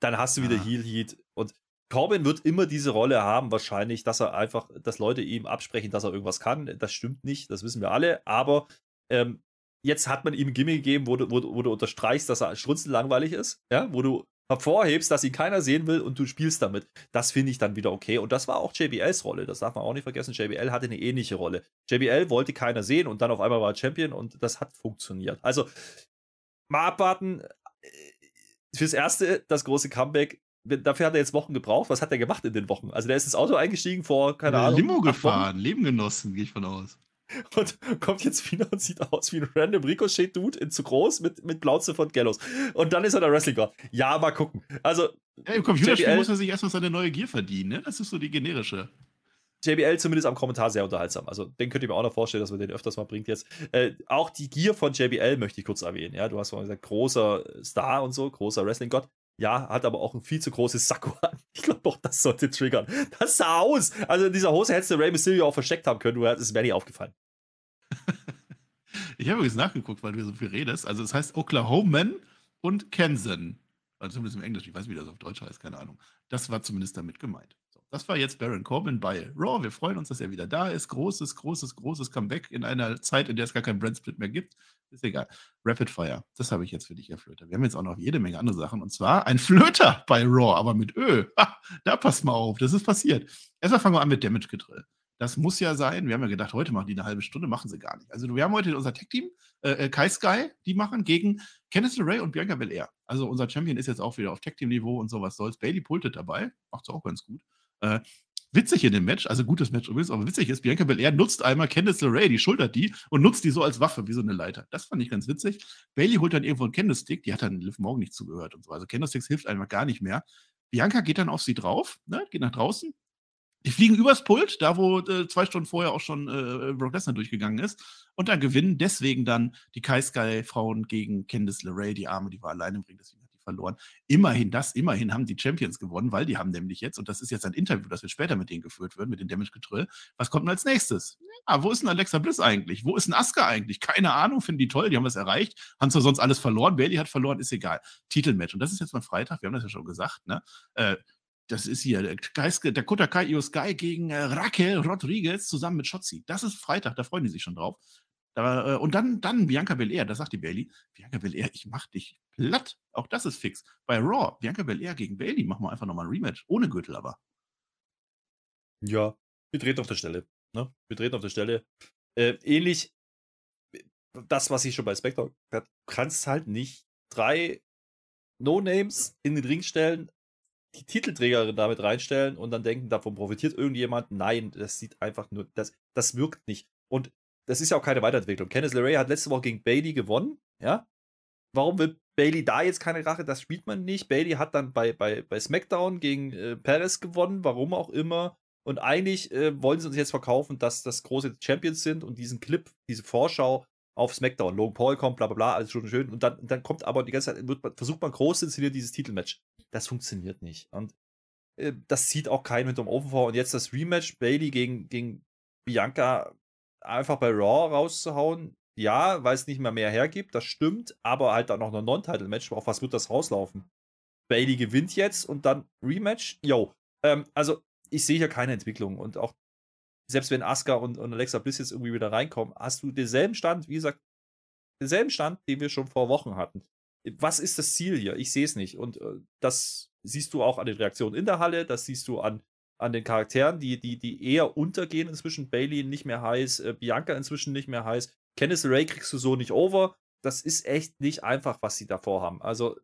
S1: dann hast du wieder Heel Heat und Corbin wird immer diese Rolle haben, wahrscheinlich, dass er einfach, dass Leute ihm absprechen, dass er irgendwas kann. Das stimmt nicht, das wissen wir alle. Aber ähm, jetzt hat man ihm ein Gimmick gegeben, wo du, wo, wo du unterstreichst, dass er strunzenlangweilig ist, ja, wo du hervorhebst, dass ihn keiner sehen will und du spielst damit. Das finde ich dann wieder okay. Und das war auch JBLs Rolle. Das darf man auch nicht vergessen. JBL hatte eine ähnliche Rolle. JBL wollte keiner sehen und dann auf einmal war er Champion und das hat funktioniert. Also mal abwarten. Äh, fürs Erste das große Comeback dafür hat er jetzt Wochen gebraucht. Was hat er gemacht in den Wochen? Also der ist ins Auto eingestiegen vor, keine Ahnung.
S2: Limo gefahren, Leben genossen, gehe ich von aus.
S1: Und kommt jetzt wieder und sieht aus wie ein random Ricochet-Dude in zu groß mit, mit Blauze von Gallows. Und dann ist er der Wrestling-God. Ja, mal gucken. Also.
S2: Ja, Im Computerspiel muss er sich erstmal seine neue Gier verdienen, ne? Das ist so die generische.
S1: JBL zumindest am Kommentar sehr unterhaltsam. Also den könnt ihr mir auch noch vorstellen, dass man den öfters mal bringt jetzt. Äh, auch die Gier von JBL möchte ich kurz erwähnen. Ja, du hast vorhin gesagt, großer Star und so, großer Wrestling-Gott. Ja, hat aber auch ein viel zu großes Sakko an. Ich glaube auch, das sollte triggern. Das sah aus. Also in dieser Hose hättest du Ray Mysterio auch versteckt haben können, nur es wäre nicht aufgefallen.
S2: ich habe übrigens nachgeguckt, weil du so viel redest. Also es heißt Oklahoman und Kensen. Also zumindest im Englisch, ich weiß, wie das auf Deutsch heißt, keine Ahnung. Das war zumindest damit gemeint. Das war jetzt Baron Corbin bei Raw. Wir freuen uns, dass er wieder da ist. Großes, großes, großes Comeback in einer Zeit, in der es gar keinen Brandsplit mehr gibt. Ist egal. Rapid Fire. Das habe ich jetzt für dich, Herr Flöter. Wir haben jetzt auch noch jede Menge andere Sachen. Und zwar ein Flöter bei Raw, aber mit Ö. Ha, da passt mal auf. Das ist passiert. Erstmal fangen wir an mit Damage Getrill. Das muss ja sein. Wir haben ja gedacht, heute machen die eine halbe Stunde, machen sie gar nicht. Also wir haben heute unser Tech-Team, äh, äh, Kai Sky, die machen gegen Kenneth LeRae und Bianca Belair. Also unser Champion ist jetzt auch wieder auf Tech-Team-Niveau und sowas soll's. Bailey pultet dabei, macht's auch ganz gut. Äh, witzig in dem Match, also gutes Match übrigens, aber witzig ist, Bianca Belair nutzt einmal Candice LeRae, die schultert die und nutzt die so als Waffe, wie so eine Leiter. Das fand ich ganz witzig. Bailey holt dann irgendwo einen Candlestick, die hat dann Liv Morgan nicht zugehört und so. Also Candlesticks hilft einfach gar nicht mehr. Bianca geht dann auf sie drauf, ne, geht nach draußen. Die fliegen übers Pult, da wo äh, zwei Stunden vorher auch schon äh, Brock Lesnar durchgegangen ist. Und dann gewinnen deswegen dann die Kai Sky Frauen gegen Candice LeRae, die Arme, die war alleine im Ring, deswegen verloren. Immerhin das, immerhin haben die Champions gewonnen, weil die haben nämlich jetzt, und das ist jetzt ein Interview, das wird später mit denen geführt wird, mit dem Damage Getrill. Was kommt denn als nächstes? Ja, wo ist denn Alexa Bliss eigentlich? Wo ist denn Asuka eigentlich? Keine Ahnung, finden die toll, die haben das erreicht, haben zwar sonst alles verloren, Bailey hat verloren, ist egal. Titelmatch. Und das ist jetzt mal Freitag, wir haben das ja schon gesagt, ne? Äh, das ist hier der, Geist, der Kota Io Sky gegen äh, Raquel Rodriguez zusammen mit Schotzi. Das ist Freitag, da freuen die sich schon drauf. Äh, und dann, dann Bianca Belair, da sagt die Bailey, Bianca Belair, ich mach dich platt. Auch das ist fix. Bei Raw, Bianca Belair gegen Bailey, machen wir einfach nochmal ein Rematch. Ohne Gürtel aber.
S1: Ja, wir treten auf der Stelle. Ne? Wir treten auf der Stelle. Äh, ähnlich das, was ich schon bei Spectre, du kannst halt nicht drei No-Names in den Ring stellen, die Titelträgerin damit reinstellen und dann denken, davon profitiert irgendjemand. Nein, das sieht einfach nur, das, das wirkt nicht. Und das ist ja auch keine Weiterentwicklung. Kenneth LeRae hat letzte Woche gegen Bailey gewonnen, ja. Warum will Bailey da jetzt keine Rache? Das spielt man nicht. Bailey hat dann bei, bei, bei SmackDown gegen äh, Perez gewonnen, warum auch immer. Und eigentlich äh, wollen sie uns jetzt verkaufen, dass das große Champions sind und diesen Clip, diese Vorschau auf SmackDown. Logan Paul kommt, bla bla bla, alles schon schön. Und dann, dann kommt aber die ganze Zeit, wird, versucht man groß zu inszenieren, dieses Titelmatch. Das funktioniert nicht. Und äh, das sieht auch keinen hinterm Ofen vor. Und jetzt das Rematch, Bailey gegen, gegen Bianca einfach bei Raw rauszuhauen. Ja, weil es nicht mehr mehr hergibt, das stimmt, aber halt dann noch ein Non-Title-Match. Auf was wird das rauslaufen? Bailey gewinnt jetzt und dann Rematch? Yo. Ähm, also, ich sehe hier keine Entwicklung und auch selbst wenn Asuka und, und Alexa Bliss jetzt irgendwie wieder reinkommen, hast du denselben Stand, wie gesagt, denselben Stand, den wir schon vor Wochen hatten. Was ist das Ziel hier? Ich sehe es nicht. Und äh, das siehst du auch an den Reaktionen in der Halle, das siehst du an, an den Charakteren, die, die, die eher untergehen inzwischen. Bailey nicht mehr heiß, äh, Bianca inzwischen nicht mehr heiß. Kenneth Ray kriegst du so nicht over. Das ist echt nicht einfach, was sie davor haben. Also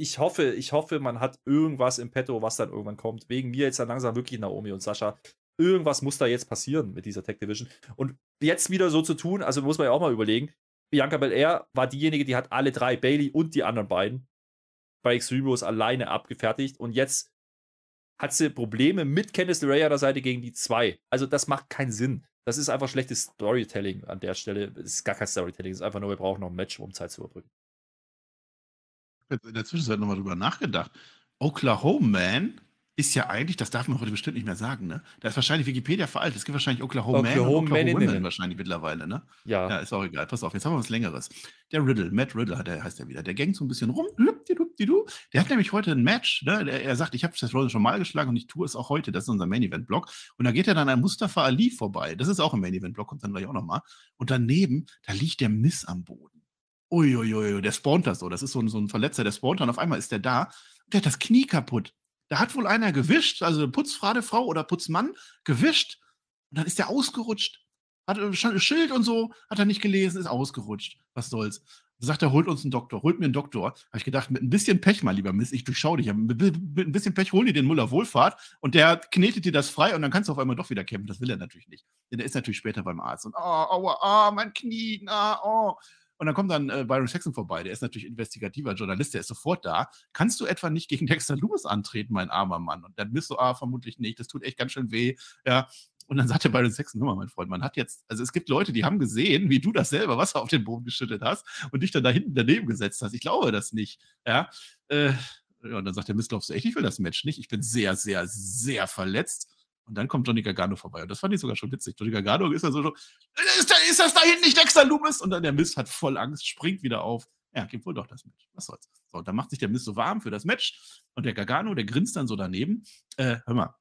S1: ich hoffe, ich hoffe, man hat irgendwas im Petto, was dann irgendwann kommt. Wegen mir jetzt dann langsam wirklich Naomi und Sascha. Irgendwas muss da jetzt passieren mit dieser Tech Division. Und jetzt wieder so zu tun, also muss man ja auch mal überlegen. Bianca Belair war diejenige, die hat alle drei, Bailey und die anderen beiden, bei Extreme Rules alleine abgefertigt. Und jetzt hat sie Probleme mit Candice LeRae an der Seite gegen die zwei. Also das macht keinen Sinn. Das ist einfach schlechtes Storytelling an der Stelle. Es ist gar kein Storytelling, es ist einfach nur, wir brauchen noch ein Match, um Zeit zu überbrücken
S2: jetzt in der Zwischenzeit nochmal drüber nachgedacht. Oklahoma Man ist ja eigentlich, das darf man heute bestimmt nicht mehr sagen, ne? Da ist wahrscheinlich Wikipedia veraltet. Es gibt wahrscheinlich Oklahoma,
S1: Oklahoma Man und Oklahoma
S2: Women wahrscheinlich mittlerweile, ne?
S1: Ja.
S2: Ja, ist auch egal. Pass auf, jetzt haben wir was Längeres. Der Riddle, Matt Riddle hat er, heißt er wieder. Der gängt so ein bisschen rum. Der hat nämlich heute ein Match. Ne? Er sagt, ich habe das Rollins schon mal geschlagen und ich tue es auch heute. Das ist unser Main Event Block. Und da geht er dann an Mustafa Ali vorbei. Das ist auch ein Main Event Block, kommt dann gleich auch nochmal. Und daneben, da liegt der Miss am Boden. Uiuiui, der spawnt da so. Das ist so ein, so ein Verletzer, der spawnt und auf einmal ist der da. Der hat das Knie kaputt. Da hat wohl einer gewischt, also Putzfradefrau oder Putzmann, gewischt. Und dann ist der ausgerutscht. Hat ein Schild und so, hat er nicht gelesen, ist ausgerutscht. Was soll's? Sagt er, holt uns einen Doktor, holt mir einen Doktor. Habe ich gedacht, mit ein bisschen Pech, mal lieber Mist, ich durchschau dich. Mit, ein bisschen Pech holen die den Muller Wohlfahrt und der knetet dir das frei und dann kannst du auf einmal doch wieder kämpfen. Das will er natürlich nicht. Denn der ist natürlich später beim Arzt und, oh, aua, oh, mein Knie, na, oh. Und dann kommt dann äh, Byron Saxon vorbei, der ist natürlich investigativer Journalist, der ist sofort da. Kannst du etwa nicht gegen Dexter Lewis antreten, mein armer Mann? Und dann bist du, ah, vermutlich nicht, das tut echt ganz schön weh. Ja, und dann sagt der Byron Saxon, hör mal, mein Freund, man hat jetzt, also es gibt Leute, die haben gesehen, wie du das selber Wasser auf den Boden geschüttet hast und dich dann da hinten daneben gesetzt hast. Ich glaube das nicht. Ja, äh, ja und dann sagt der Mist, glaubst du echt, ich will das Match nicht. Ich bin sehr, sehr, sehr verletzt. Und dann kommt Johnny Gargano vorbei. Und das fand ich sogar schon witzig. Johnny Gargano ist dann so, ist, da, ist das da hinten nicht Dexter Loomis? Und dann der Mist hat voll Angst, springt wieder auf. Ja, gibt wohl doch das Match. Was soll's. So, und dann macht sich der Mist so warm für das Match. Und der Gargano, der grinst dann so daneben. Äh, hör mal,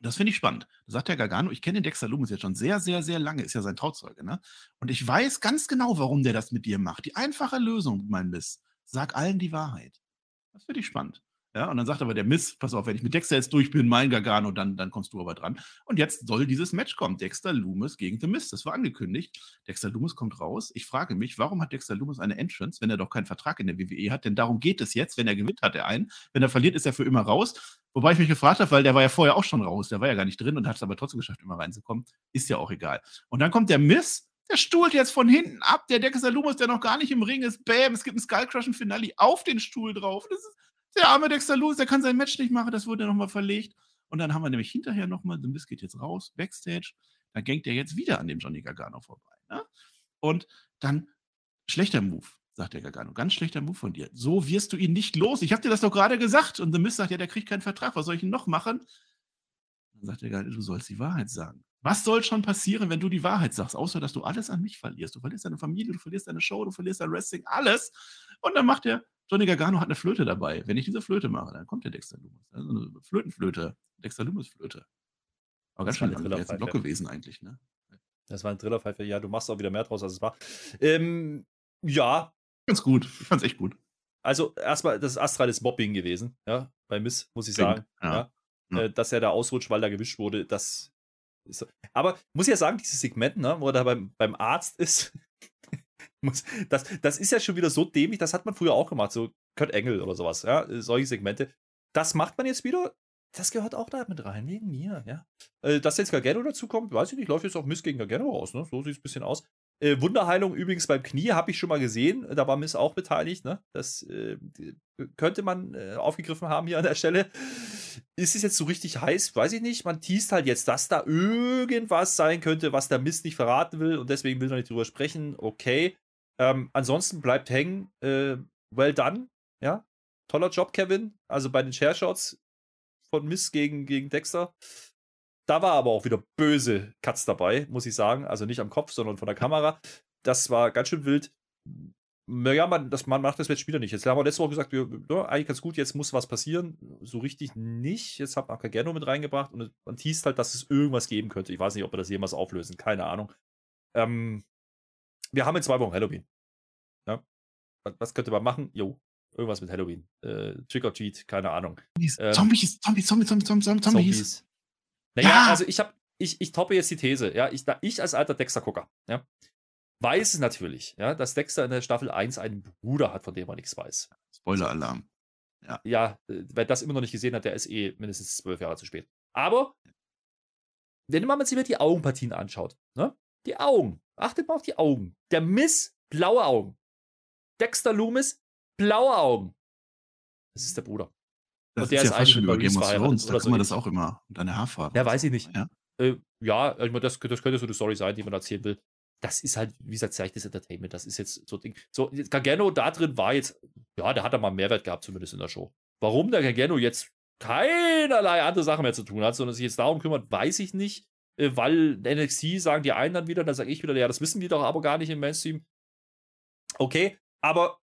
S2: das finde ich spannend. Da sagt der Gargano, ich kenne den Dexter Loomis jetzt schon sehr, sehr, sehr lange, ist ja sein Trauzeuge, ne? Und ich weiß ganz genau, warum der das mit dir macht. Die einfache Lösung, mein Mist. Sag allen die Wahrheit. Das finde ich spannend. Ja, und dann sagt aber der Miss, pass auf, wenn ich mit Dexter jetzt durch bin, mein Gargano, dann, dann kommst du aber dran. Und jetzt soll dieses Match kommen. Dexter Loomis gegen The Miss. Das war angekündigt. Dexter Loomis kommt raus. Ich frage mich, warum hat Dexter Loomis eine Entrance, wenn er doch keinen Vertrag in der WWE hat? Denn darum geht es jetzt. Wenn er gewinnt, hat er einen. Wenn er verliert, ist er für immer raus. Wobei ich mich gefragt habe, weil der war ja vorher auch schon raus. Der war ja gar nicht drin und hat es aber trotzdem geschafft, immer reinzukommen. Ist ja auch egal. Und dann kommt der Miss. Der stuhlt jetzt von hinten ab. Der Dexter Loomis, der noch gar nicht im Ring ist. Bam, es gibt ein Skullcrushing-Finale auf den Stuhl drauf. Das ist der arme Dexter Lewis, der kann sein Match nicht machen, das wurde nochmal verlegt. Und dann haben wir nämlich hinterher nochmal, The Miz geht jetzt raus, Backstage, da gängt er jetzt wieder an dem Johnny Gargano vorbei. Ne? Und dann, schlechter Move, sagt der Gargano, ganz schlechter Move von dir. So wirst du ihn nicht los. Ich habe dir das doch gerade gesagt. Und The Miz sagt, ja, der kriegt keinen Vertrag, was soll ich denn noch machen? Dann sagt der Gargano, du sollst die Wahrheit sagen. Was soll schon passieren, wenn du die Wahrheit sagst, außer dass du alles an mich verlierst? Du verlierst deine Familie, du verlierst deine Show, du verlierst dein Wrestling, alles. Und dann macht er Johnny Gargano hat eine Flöte dabei. Wenn ich diese Flöte mache, dann kommt der Dexter Loomis. Also eine Flötenflöte. Dexter Loomis Flöte. Aber ganz schön lange jetzt ein Block gewesen eigentlich, ne?
S1: Das war ein Trillerpfeife. Ja, du machst auch wieder mehr draus, als es war. Ähm, ja.
S2: Ganz gut. Ich fand's echt gut.
S1: Also, erstmal, das ist astrales Mobbing gewesen, ja, bei Miss, muss ich sagen. Ja. ja. Äh, dass er da ausrutscht, weil da gewischt wurde, das ist. Aber muss ich ja sagen, dieses Segment, ne, wo er da beim, beim Arzt ist, muss, das, das ist ja schon wieder so dämlich, das hat man früher auch gemacht, so Kurt Engel oder sowas, ja, solche Segmente. Das macht man jetzt wieder, das gehört auch da mit rein, wegen mir, ja. Äh, dass jetzt Gargano dazu kommt, weiß ich nicht, läuft jetzt auch Miss gegen Gargano raus, ne? So sieht es ein bisschen aus. Äh, Wunderheilung übrigens beim Knie habe ich schon mal gesehen, da war Miss auch beteiligt, ne? Das äh, könnte man äh, aufgegriffen haben hier an der Stelle. Ist es jetzt so richtig heiß? Weiß ich nicht. Man teast halt jetzt, dass da irgendwas sein könnte, was der Mist nicht verraten will und deswegen will er nicht drüber sprechen. Okay. Ähm, ansonsten bleibt hängen. Äh, well done. Ja. Toller Job, Kevin. Also bei den Share-Shots von Miss gegen, gegen Dexter. Da war aber auch wieder böse Cuts dabei, muss ich sagen. Also nicht am Kopf, sondern von der Kamera. Das war ganz schön wild. Naja, man, das, man macht das jetzt wieder nicht. Jetzt haben wir letzte Woche gesagt, wir, ja, eigentlich ganz gut, jetzt muss was passieren. So richtig nicht. Jetzt hat man Kageno mit reingebracht und man teast halt, dass es irgendwas geben könnte. Ich weiß nicht, ob wir das jemals auflösen. Keine Ahnung. Ähm, wir haben in zwei Wochen Halloween. Ja. Was könnte man machen? Jo, irgendwas mit Halloween. Äh, Trick or Treat, keine Ahnung.
S2: Ähm, Zombies, Zombies, Zombies, Zombies, Zombies, Zombies.
S1: Naja, ja. also ich habe, ich, ich toppe jetzt die These, ja, ich, ich als alter Dexter-Gucker, ja, weiß es natürlich, ja, dass Dexter in der Staffel 1 einen Bruder hat, von dem man nichts weiß.
S2: Spoiler-Alarm.
S1: Ja. ja, wer das immer noch nicht gesehen hat, der ist eh mindestens zwölf Jahre zu spät. Aber, wenn man sich mal die Augenpartien anschaut, ne? Die Augen. Achtet mal auf die Augen. Der Miss, blaue Augen. Dexter Loomis, blaue Augen. Das ist der Bruder.
S2: Das und der ist, ja fast schon über Game of Thrones. Da kann man das auch immer. Und deine Haarfarbe.
S1: Ja, weiß ich nicht. Ja, äh, ja das, das könnte so eine Story sein, die man erzählen will. Das ist halt, wie gesagt, das Entertainment. Das ist jetzt so Ding. So, Gargano da drin war jetzt, ja, der hat da mal Mehrwert gehabt, zumindest in der Show. Warum der Gargano jetzt keinerlei andere Sachen mehr zu tun hat, sondern sich jetzt darum kümmert, weiß ich nicht. Äh, weil NXT sagen die einen dann wieder, dann sage ich wieder, ja, das wissen die doch aber gar nicht im Mainstream. Okay, aber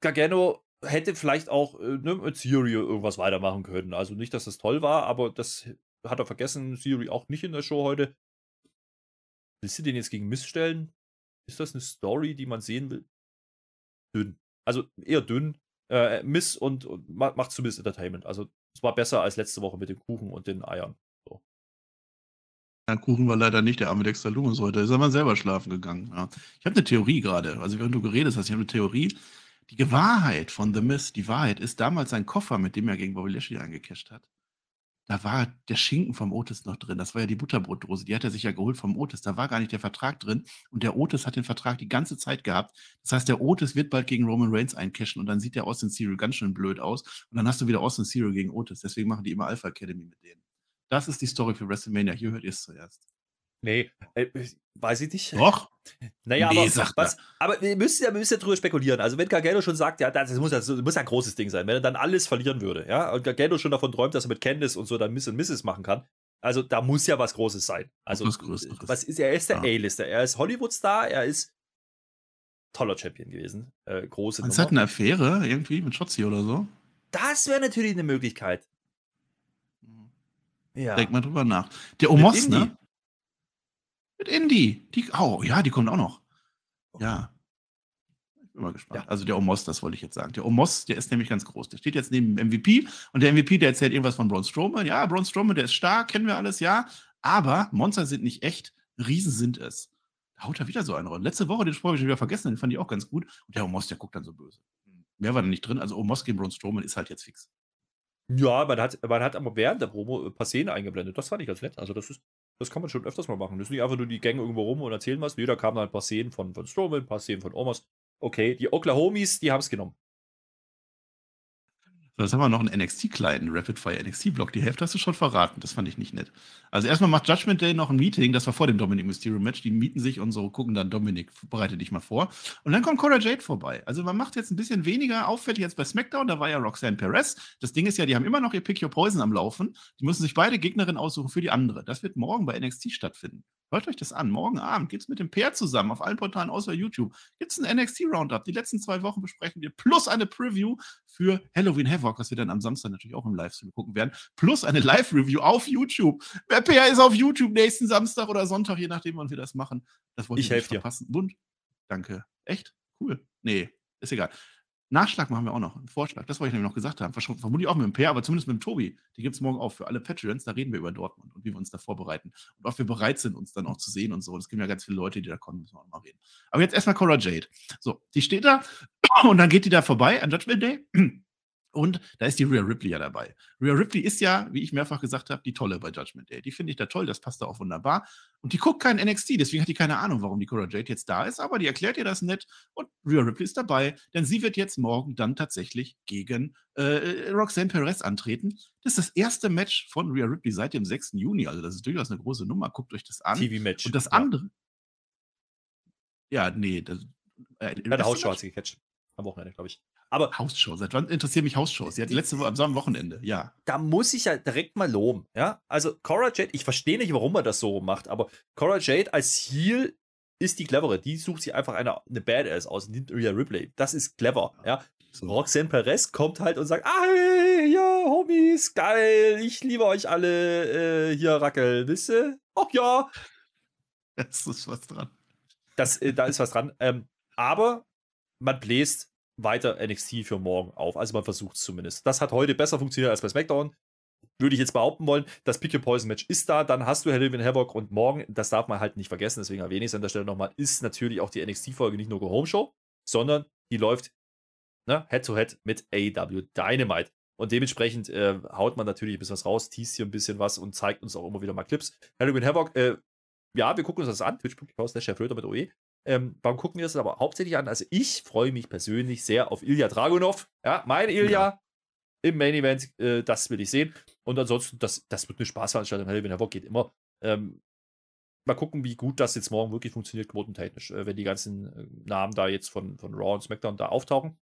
S1: Gargano hätte vielleicht auch äh, ne, mit Theory irgendwas weitermachen können. Also nicht, dass das toll war, aber das hat er vergessen. Theory auch nicht in der Show heute. Willst du den jetzt gegen Mist stellen? Ist das eine Story, die man sehen will? Dünn. Also eher dünn. Äh, Miss und, und macht zumindest Entertainment. Also es war besser als letzte Woche mit dem Kuchen und den Eiern. So.
S2: Ja, Kuchen war leider nicht der arme Dexter Loomis heute. Ist aber selber schlafen gegangen. Ja. Ich habe eine Theorie gerade. Also während du geredet hast, ich habe eine Theorie. Die Wahrheit von The Mist, die Wahrheit ist damals sein Koffer, mit dem er gegen Bobby Lashley eingecasht hat. Da war der Schinken vom Otis noch drin. Das war ja die Butterbrotdose. Die hat er sich ja geholt vom Otis. Da war gar nicht der Vertrag drin. Und der Otis hat den Vertrag die ganze Zeit gehabt. Das heißt, der Otis wird bald gegen Roman Reigns eincashen und dann sieht der Austin Serial ganz schön blöd aus. Und dann hast du wieder Austin Serial gegen Otis. Deswegen machen die immer Alpha Academy mit denen. Das ist die Story für WrestleMania. Hier hört ihr es zuerst.
S1: Nee, äh, weiß ich nicht.
S2: Doch.
S1: Naja, nee, aber, was, aber wir müssen ja, wir müssen ja drüber spekulieren. Also, wenn Gargano schon sagt, ja, das muss, das muss ein großes Ding sein, wenn er dann alles verlieren würde, ja, und Gargano schon davon träumt, dass er mit Candice und so dann Miss und Misses machen kann, also da muss ja was Großes sein. Also, was, Größeres. was ist, er ist der ja. A-Lister, er ist Hollywood-Star, er ist toller Champion gewesen. Äh, große
S2: Nummer. hat eine Affäre irgendwie mit Schotzi oder so?
S1: Das wäre natürlich eine Möglichkeit.
S2: Ja. Denk mal drüber nach. Der Omos, ne? Mit Indy. Die, oh, ja, die kommt auch noch. Ja. Ich bin mal gespannt. Ja. Also der Omos, das wollte ich jetzt sagen. Der Omos, der ist nämlich ganz groß. Der steht jetzt neben dem MVP und der MVP, der erzählt irgendwas von Braun Strowman. Ja, Braun Strowman, der ist stark, kennen wir alles, ja. Aber Monster sind nicht echt, Riesen sind es. Da haut er wieder so einen rein. Letzte Woche, den Spruch habe ich schon wieder vergessen, den fand ich auch ganz gut. Und der Omos, der guckt dann so böse. Mehr war da nicht drin. Also Omos gegen Braun Strowman ist halt jetzt fix.
S1: Ja, man hat, man hat aber während der Promo ein paar Szenen eingeblendet. Das fand ich ganz nett. Also das ist, das kann man schon öfters mal machen. Das ist nicht einfach nur die Gänge irgendwo rum und erzählen was. Jeder kam dann ein paar Szenen von, von Strowman, ein paar Szenen von Omos. Okay, die Oklahomis, die haben es genommen.
S2: So, jetzt haben wir noch einen NXT-Client, einen Rapid-Fire NXT-Block. Die Hälfte hast du schon verraten. Das fand ich nicht nett. Also erstmal macht Judgment Day noch ein Meeting. Das war vor dem Dominic Mysterio-Match. Die mieten sich und so gucken dann, Dominic, bereite dich mal vor. Und dann kommt Cora Jade vorbei. Also man macht jetzt ein bisschen weniger auffällig als bei SmackDown. Da war ja Roxanne Perez. Das Ding ist ja, die haben immer noch ihr Pick Your Poison am Laufen. Die müssen sich beide Gegnerinnen aussuchen für die andere. Das wird morgen bei NXT stattfinden. Hört euch das an. Morgen Abend geht es mit dem Pair zusammen auf allen Portalen außer YouTube. Gibt es ein NXT Roundup. Die letzten zwei Wochen besprechen wir. Plus eine Preview für Halloween Havoc, was wir dann am Samstag natürlich auch im Livestream gucken werden. Plus eine Live-Review auf YouTube. Wer Pair ist auf YouTube nächsten Samstag oder Sonntag, je nachdem, wann wir das machen. Das wollte
S1: ich nicht verpassen.
S2: Bund. Danke. Echt? Cool. Nee, ist egal. Nachschlag machen wir auch noch, einen Vorschlag. Das wollte ich nämlich noch gesagt haben. Vermutlich auch mit dem Per, aber zumindest mit dem Tobi. Die gibt es morgen auch für alle Patreons. Da reden wir über Dortmund und wie wir uns da vorbereiten. Und ob wir bereit sind, uns dann auch zu sehen und so. Es gibt ja ganz viele Leute, die da kommen, müssen wir auch mal reden. Aber jetzt erstmal Cora Jade. So, die steht da und dann geht die da vorbei an Judgment Day. Und da ist die Rhea Ripley ja dabei. Rhea Ripley ist ja, wie ich mehrfach gesagt habe, die Tolle bei Judgment Day. Die finde ich da toll, das passt da auch wunderbar. Und die guckt kein NXT, deswegen hat die keine Ahnung, warum die Cora Jade jetzt da ist, aber die erklärt ihr das nett und Rhea Ripley ist dabei, denn sie wird jetzt morgen dann tatsächlich gegen äh, Roxanne Perez antreten. Das ist das erste Match von Rhea Ripley seit dem 6. Juni, also das ist durchaus eine große Nummer. Guckt euch das an.
S1: TV-Match.
S2: Und das andere. Ja, nee. Das,
S1: äh, ja, der Hausshow hat sie gecatcht. Am Wochenende, glaube ich.
S2: Aber Hausshow, seit wann interessieren mich Hausshows? Sie hat letzte Woche am Wochenende, ja.
S1: Da muss ich ja direkt mal loben, ja. Also Cora Jade, ich verstehe nicht, warum man das so macht, aber Cora Jade als Heel ist die clevere. Die sucht sich einfach eine, eine Badass aus, nimmt Rhea Ripley. Das ist clever, ja. So. Roxanne Perez kommt halt und sagt, ah, ja, Homies, geil, ich liebe euch alle, äh, hier, Rackel, wisst ihr? Ach ja.
S2: Das ist was dran.
S1: Das, äh, da ist was dran. Ähm, aber man bläst weiter NXT für morgen auf. Also man versucht es zumindest. Das hat heute besser funktioniert als bei SmackDown. Würde ich jetzt behaupten wollen. Das Pick Your Poison Match ist da. Dann hast du Halloween Havoc und morgen, das darf man halt nicht vergessen, deswegen erwähne ich es an der Stelle nochmal, ist natürlich auch die NXT-Folge nicht nur Go Home Show, sondern die läuft ne, Head to Head mit AEW Dynamite. Und dementsprechend äh, haut man natürlich ein bisschen was raus, teast hier ein bisschen was und zeigt uns auch immer wieder mal Clips. Halloween Havoc, äh, ja, wir gucken uns das an. Twitch.tv slash mit OE. Ähm, warum gucken wir das aber hauptsächlich an? Also ich freue mich persönlich sehr auf Ilya Dragunov. Ja, mein Ilya ja. im Main Event, äh, das will ich sehen. Und ansonsten, das, das wird eine Spaßveranstaltung. Wenn der Bock geht immer. Ähm, mal gucken, wie gut das jetzt morgen wirklich funktioniert, quotentechnisch, äh, wenn die ganzen äh, Namen da jetzt von, von Raw und SmackDown da auftauchen.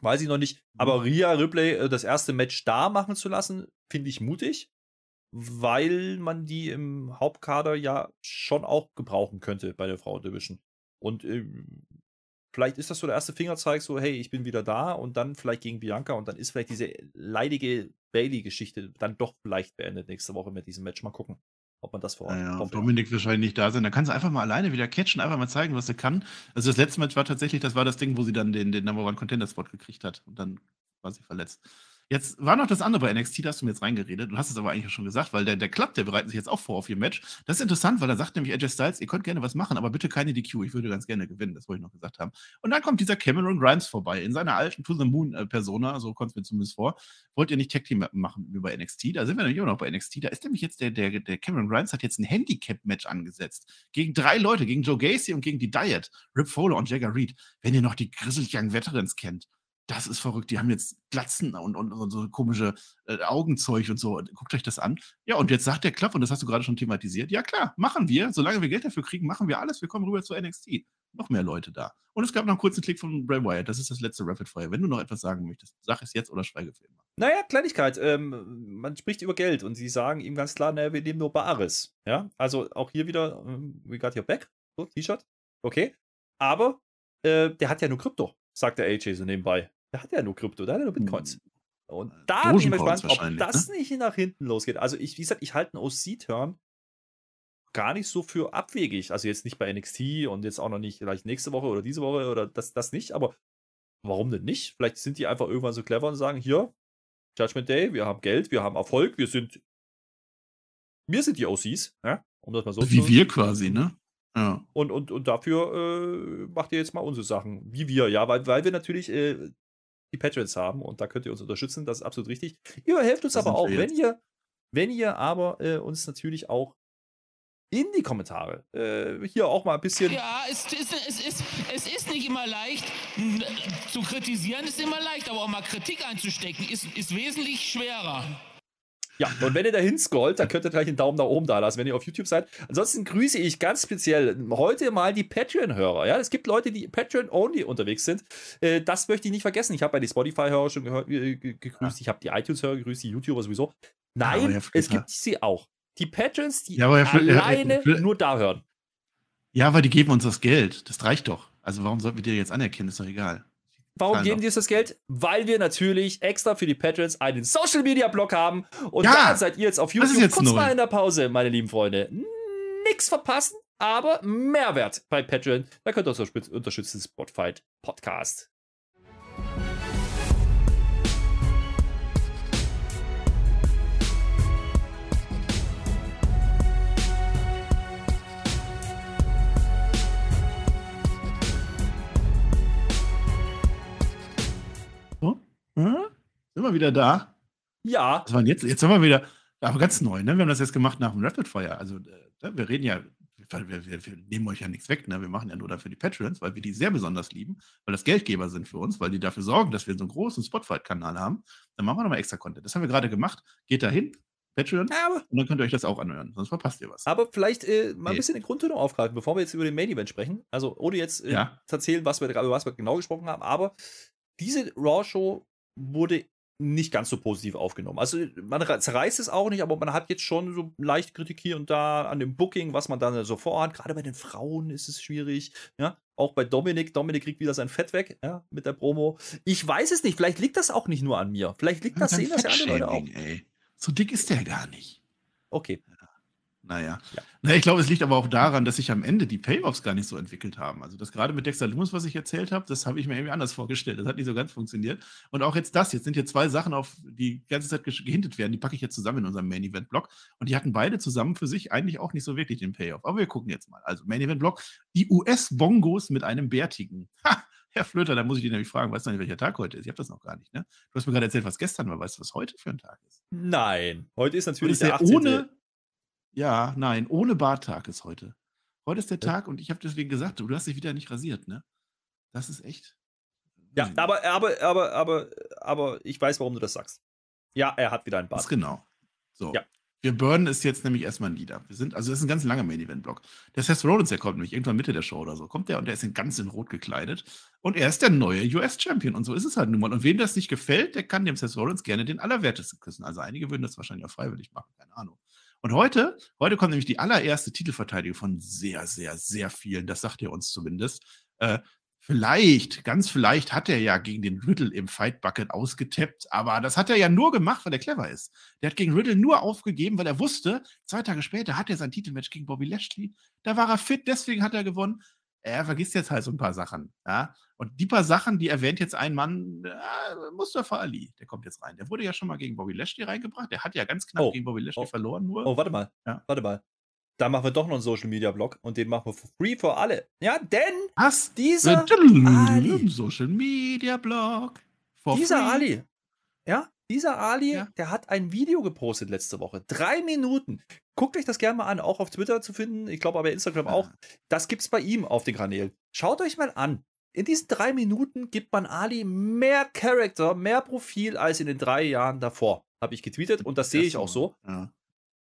S1: Weiß ich noch nicht. Aber mhm. Rhea Ripley äh, das erste Match da machen zu lassen, finde ich mutig, weil man die im Hauptkader ja schon auch gebrauchen könnte bei der Frau Division. Und äh, vielleicht ist das so der erste Fingerzeig, so, hey, ich bin wieder da und dann vielleicht gegen Bianca und dann ist vielleicht diese leidige Bailey-Geschichte dann doch vielleicht beendet nächste Woche mit diesem Match. Mal gucken, ob man das vor
S2: Ort ja, Dominik wahrscheinlich nicht da sein. Da kann sie einfach mal alleine wieder catchen, einfach mal zeigen, was sie kann. Also das letzte Match war tatsächlich, das war das Ding, wo sie dann den, den Number One Contender Spot gekriegt hat und dann war sie verletzt. Jetzt war noch das andere bei NXT, da hast du mir jetzt reingeredet. Du hast es aber eigentlich schon gesagt, weil der, der Club, der bereitet sich jetzt auch vor auf ihr Match. Das ist interessant, weil da sagt nämlich AJ Styles, ihr könnt gerne was machen, aber bitte keine DQ. Ich würde ganz gerne gewinnen, das wollte ich noch gesagt haben. Und dann kommt dieser Cameron Grimes vorbei in seiner alten To the Moon äh, Persona, so kommt es mir zumindest vor. Wollt ihr nicht Tag Team machen bei NXT? Da sind wir nämlich immer noch bei NXT. Da ist nämlich jetzt der, der, der Cameron Grimes hat jetzt ein Handicap-Match angesetzt. Gegen drei Leute, gegen Joe Gacy und gegen die Diet, Rip Fowler und Jagger Reed. Wenn ihr noch die Grizzled Young Veterans kennt das ist verrückt. Die haben jetzt Glatzen und, und, und so komische äh, Augenzeug und so. Guckt euch das an. Ja, und jetzt sagt der Klapp, und das hast du gerade schon thematisiert, ja klar, machen wir. Solange wir Geld dafür kriegen, machen wir alles. Wir kommen rüber zu NXT. Noch mehr Leute da. Und es gab noch einen kurzen Klick von Bray Wyatt. Das ist das letzte Rapid Fire. Wenn du noch etwas sagen möchtest, sag es jetzt oder schweige für immer.
S1: Naja, Kleinigkeit. Ähm, man spricht über Geld und sie sagen ihm ganz klar, naja, wir nehmen nur Bares. Ja, also auch hier wieder, ähm, we got your back. So, T-Shirt. Okay. Aber äh, der hat ja nur Krypto, sagt der AJ so nebenbei. Der hat ja nur Krypto, der hat ja nur Bitcoins. Hm. Und da bin ich mal gespannt, ob das ne? nicht nach hinten losgeht. Also, ich, wie gesagt, ich halte einen OC-Turn gar nicht so für abwegig. Also, jetzt nicht bei NXT und jetzt auch noch nicht vielleicht nächste Woche oder diese Woche oder das, das nicht, aber warum denn nicht? Vielleicht sind die einfach irgendwann so clever und sagen: Hier, Judgment Day, wir haben Geld, wir haben Erfolg, wir sind. Wir sind die OCs, ja?
S2: um das mal so Wie zu wir quasi, ne?
S1: Ja. Und, und, und dafür äh, macht ihr jetzt mal unsere Sachen. Wie wir, ja, weil, weil wir natürlich äh, die Patriots haben und da könnt ihr uns unterstützen, das ist absolut richtig. Ihr helft uns das aber auch, wenn ihr, wenn ihr aber äh, uns natürlich auch in die Kommentare äh, hier auch mal ein bisschen.
S3: Ja, es, es, es, ist, es ist nicht immer leicht. Zu kritisieren ist immer leicht, aber auch mal Kritik einzustecken ist, ist wesentlich schwerer.
S1: Ja, und wenn ihr dahin scrollt, dann könnt ihr gleich einen Daumen nach oben da lassen, wenn ihr auf YouTube seid. Ansonsten grüße ich ganz speziell heute mal die Patreon-Hörer. Ja, es gibt Leute, die Patreon-only unterwegs sind. Äh, das möchte ich nicht vergessen. Ich habe bei die Spotify-Hörer schon äh, gegrüßt, ich habe die iTunes-Hörer gegrüßt, die YouTuber sowieso. Nein, es gibt sie auch. die Patrons, die ja, alleine nur da hören.
S2: Ja, weil die geben uns das Geld. Das reicht doch. Also warum sollten wir dir jetzt anerkennen? Ist doch egal.
S1: Warum geben die uns das Geld? Weil wir natürlich extra für die Patrons einen Social Media Blog haben. Und ja, da seid ihr jetzt auf YouTube
S2: jetzt
S1: kurz
S2: neu.
S1: mal in der Pause, meine lieben Freunde. Nix verpassen, aber Mehrwert bei Patreon. Da könnt ihr uns unterstützen. Spotfight Podcast.
S2: Hm? Sind wir wieder da?
S1: Ja.
S2: Was war jetzt? Jetzt sind wir wieder, aber ganz neu, ne? Wir haben das jetzt gemacht nach dem Rapid Fire. Also, äh, wir reden ja, wir, wir, wir, nehmen euch ja nichts weg, ne? Wir machen ja nur dafür die Patrons, weil wir die sehr besonders lieben, weil das Geldgeber sind für uns, weil die dafür sorgen, dass wir so einen großen Spotlight-Kanal haben. Dann machen wir nochmal extra Content. Das haben wir gerade gemacht. Geht da hin, Patreon, aber, und dann könnt ihr euch das auch anhören, sonst verpasst ihr was.
S1: Aber vielleicht äh, mal ein bisschen den Grundton aufgreifen, bevor wir jetzt über den Main Event sprechen. Also, ohne jetzt äh, ja. zu erzählen, was wir, über was wir genau gesprochen haben, aber diese Raw-Show wurde nicht ganz so positiv aufgenommen. Also man zerreißt es auch nicht, aber man hat jetzt schon so leicht Kritik hier und da an dem Booking, was man dann so vorhat. Gerade bei den Frauen ist es schwierig. Ja, auch bei Dominik. Dominik kriegt wieder sein Fett weg, ja, mit der Promo. Ich weiß es nicht. Vielleicht liegt das auch nicht nur an mir. Vielleicht liegt das, sehen das ja andere Leute auch.
S2: Ey. So dick ist der gar nicht.
S1: Okay.
S2: Naja. Ja. Na, ich glaube, es liegt aber auch daran, dass sich am Ende die Payoffs gar nicht so entwickelt haben. Also das gerade mit Dexter Loomis, was ich erzählt habe, das habe ich mir irgendwie anders vorgestellt. Das hat nicht so ganz funktioniert. Und auch jetzt das. Jetzt sind hier zwei Sachen, auf die ganze Zeit gehintet werden. Die packe ich jetzt zusammen in unserem Main Event Blog. Und die hatten beide zusammen für sich eigentlich auch nicht so wirklich den Payoff. Aber wir gucken jetzt mal. Also Main Event Blog. Die US-Bongos mit einem bärtigen. Ha! Herr Flöter, da muss ich dich nämlich fragen, weißt du nicht, welcher Tag heute ist? Ich habe das noch gar nicht, ne? Du hast mir gerade erzählt, was gestern war. Weißt du, was heute für ein Tag ist?
S1: Nein, heute ist natürlich
S2: ist der, der ohne, ja, nein, ohne Barttag ist heute. Heute ist der Tag und ich habe deswegen gesagt, du hast dich wieder nicht rasiert, ne? Das ist echt.
S1: Ja, aber, aber, aber, aber, aber ich weiß, warum du das sagst. Ja, er hat wieder einen Bart.
S2: Das genau. So. Ja. Wir burnen es jetzt nämlich erstmal nieder. Wir sind, also das ist ein ganz langer Main-Event-Block. Der Seth Rollins, der kommt nämlich irgendwann Mitte der Show oder so, kommt der und der ist in ganz in Rot gekleidet. Und er ist der neue US-Champion. Und so ist es halt nun mal. Und wem das nicht gefällt, der kann dem Seth Rollins gerne den Allerwertesten küssen. Also einige würden das wahrscheinlich auch freiwillig machen, keine Ahnung. Und heute, heute kommt nämlich die allererste Titelverteidigung von sehr, sehr, sehr vielen. Das sagt er uns zumindest. Äh, vielleicht, ganz vielleicht hat er ja gegen den Riddle im Fight Bucket ausgetappt, aber das hat er ja nur gemacht, weil er clever ist. Der hat gegen Riddle nur aufgegeben, weil er wusste, zwei Tage später hat er sein Titelmatch gegen Bobby Lashley. Da war er fit, deswegen hat er gewonnen er vergisst jetzt halt so ein paar Sachen. Ja? Und die paar Sachen, die erwähnt jetzt ein Mann, äh, Mustafa Ali, der kommt jetzt rein. Der wurde ja schon mal gegen Bobby Lashley reingebracht. Der hat ja ganz knapp oh. gegen Bobby Lashley oh. verloren nur.
S1: Oh, warte mal. Ja. Warte mal. Da machen wir doch noch einen Social Media Blog und den machen wir for free für alle. Ja, denn
S2: Was?
S1: dieser
S2: Ali, Social Media Blog.
S1: Dieser free. Ali, ja, dieser Ali, ja. der hat ein Video gepostet letzte Woche. Drei Minuten. Guckt euch das gerne mal an, auch auf Twitter zu finden. Ich glaube aber Instagram ja. auch. Das gibt's bei ihm auf den Kanälen. Schaut euch mal an. In diesen drei Minuten gibt man Ali mehr Charakter, mehr Profil als in den drei Jahren davor. Habe ich getweetet und das sehe ich auch so. Ja.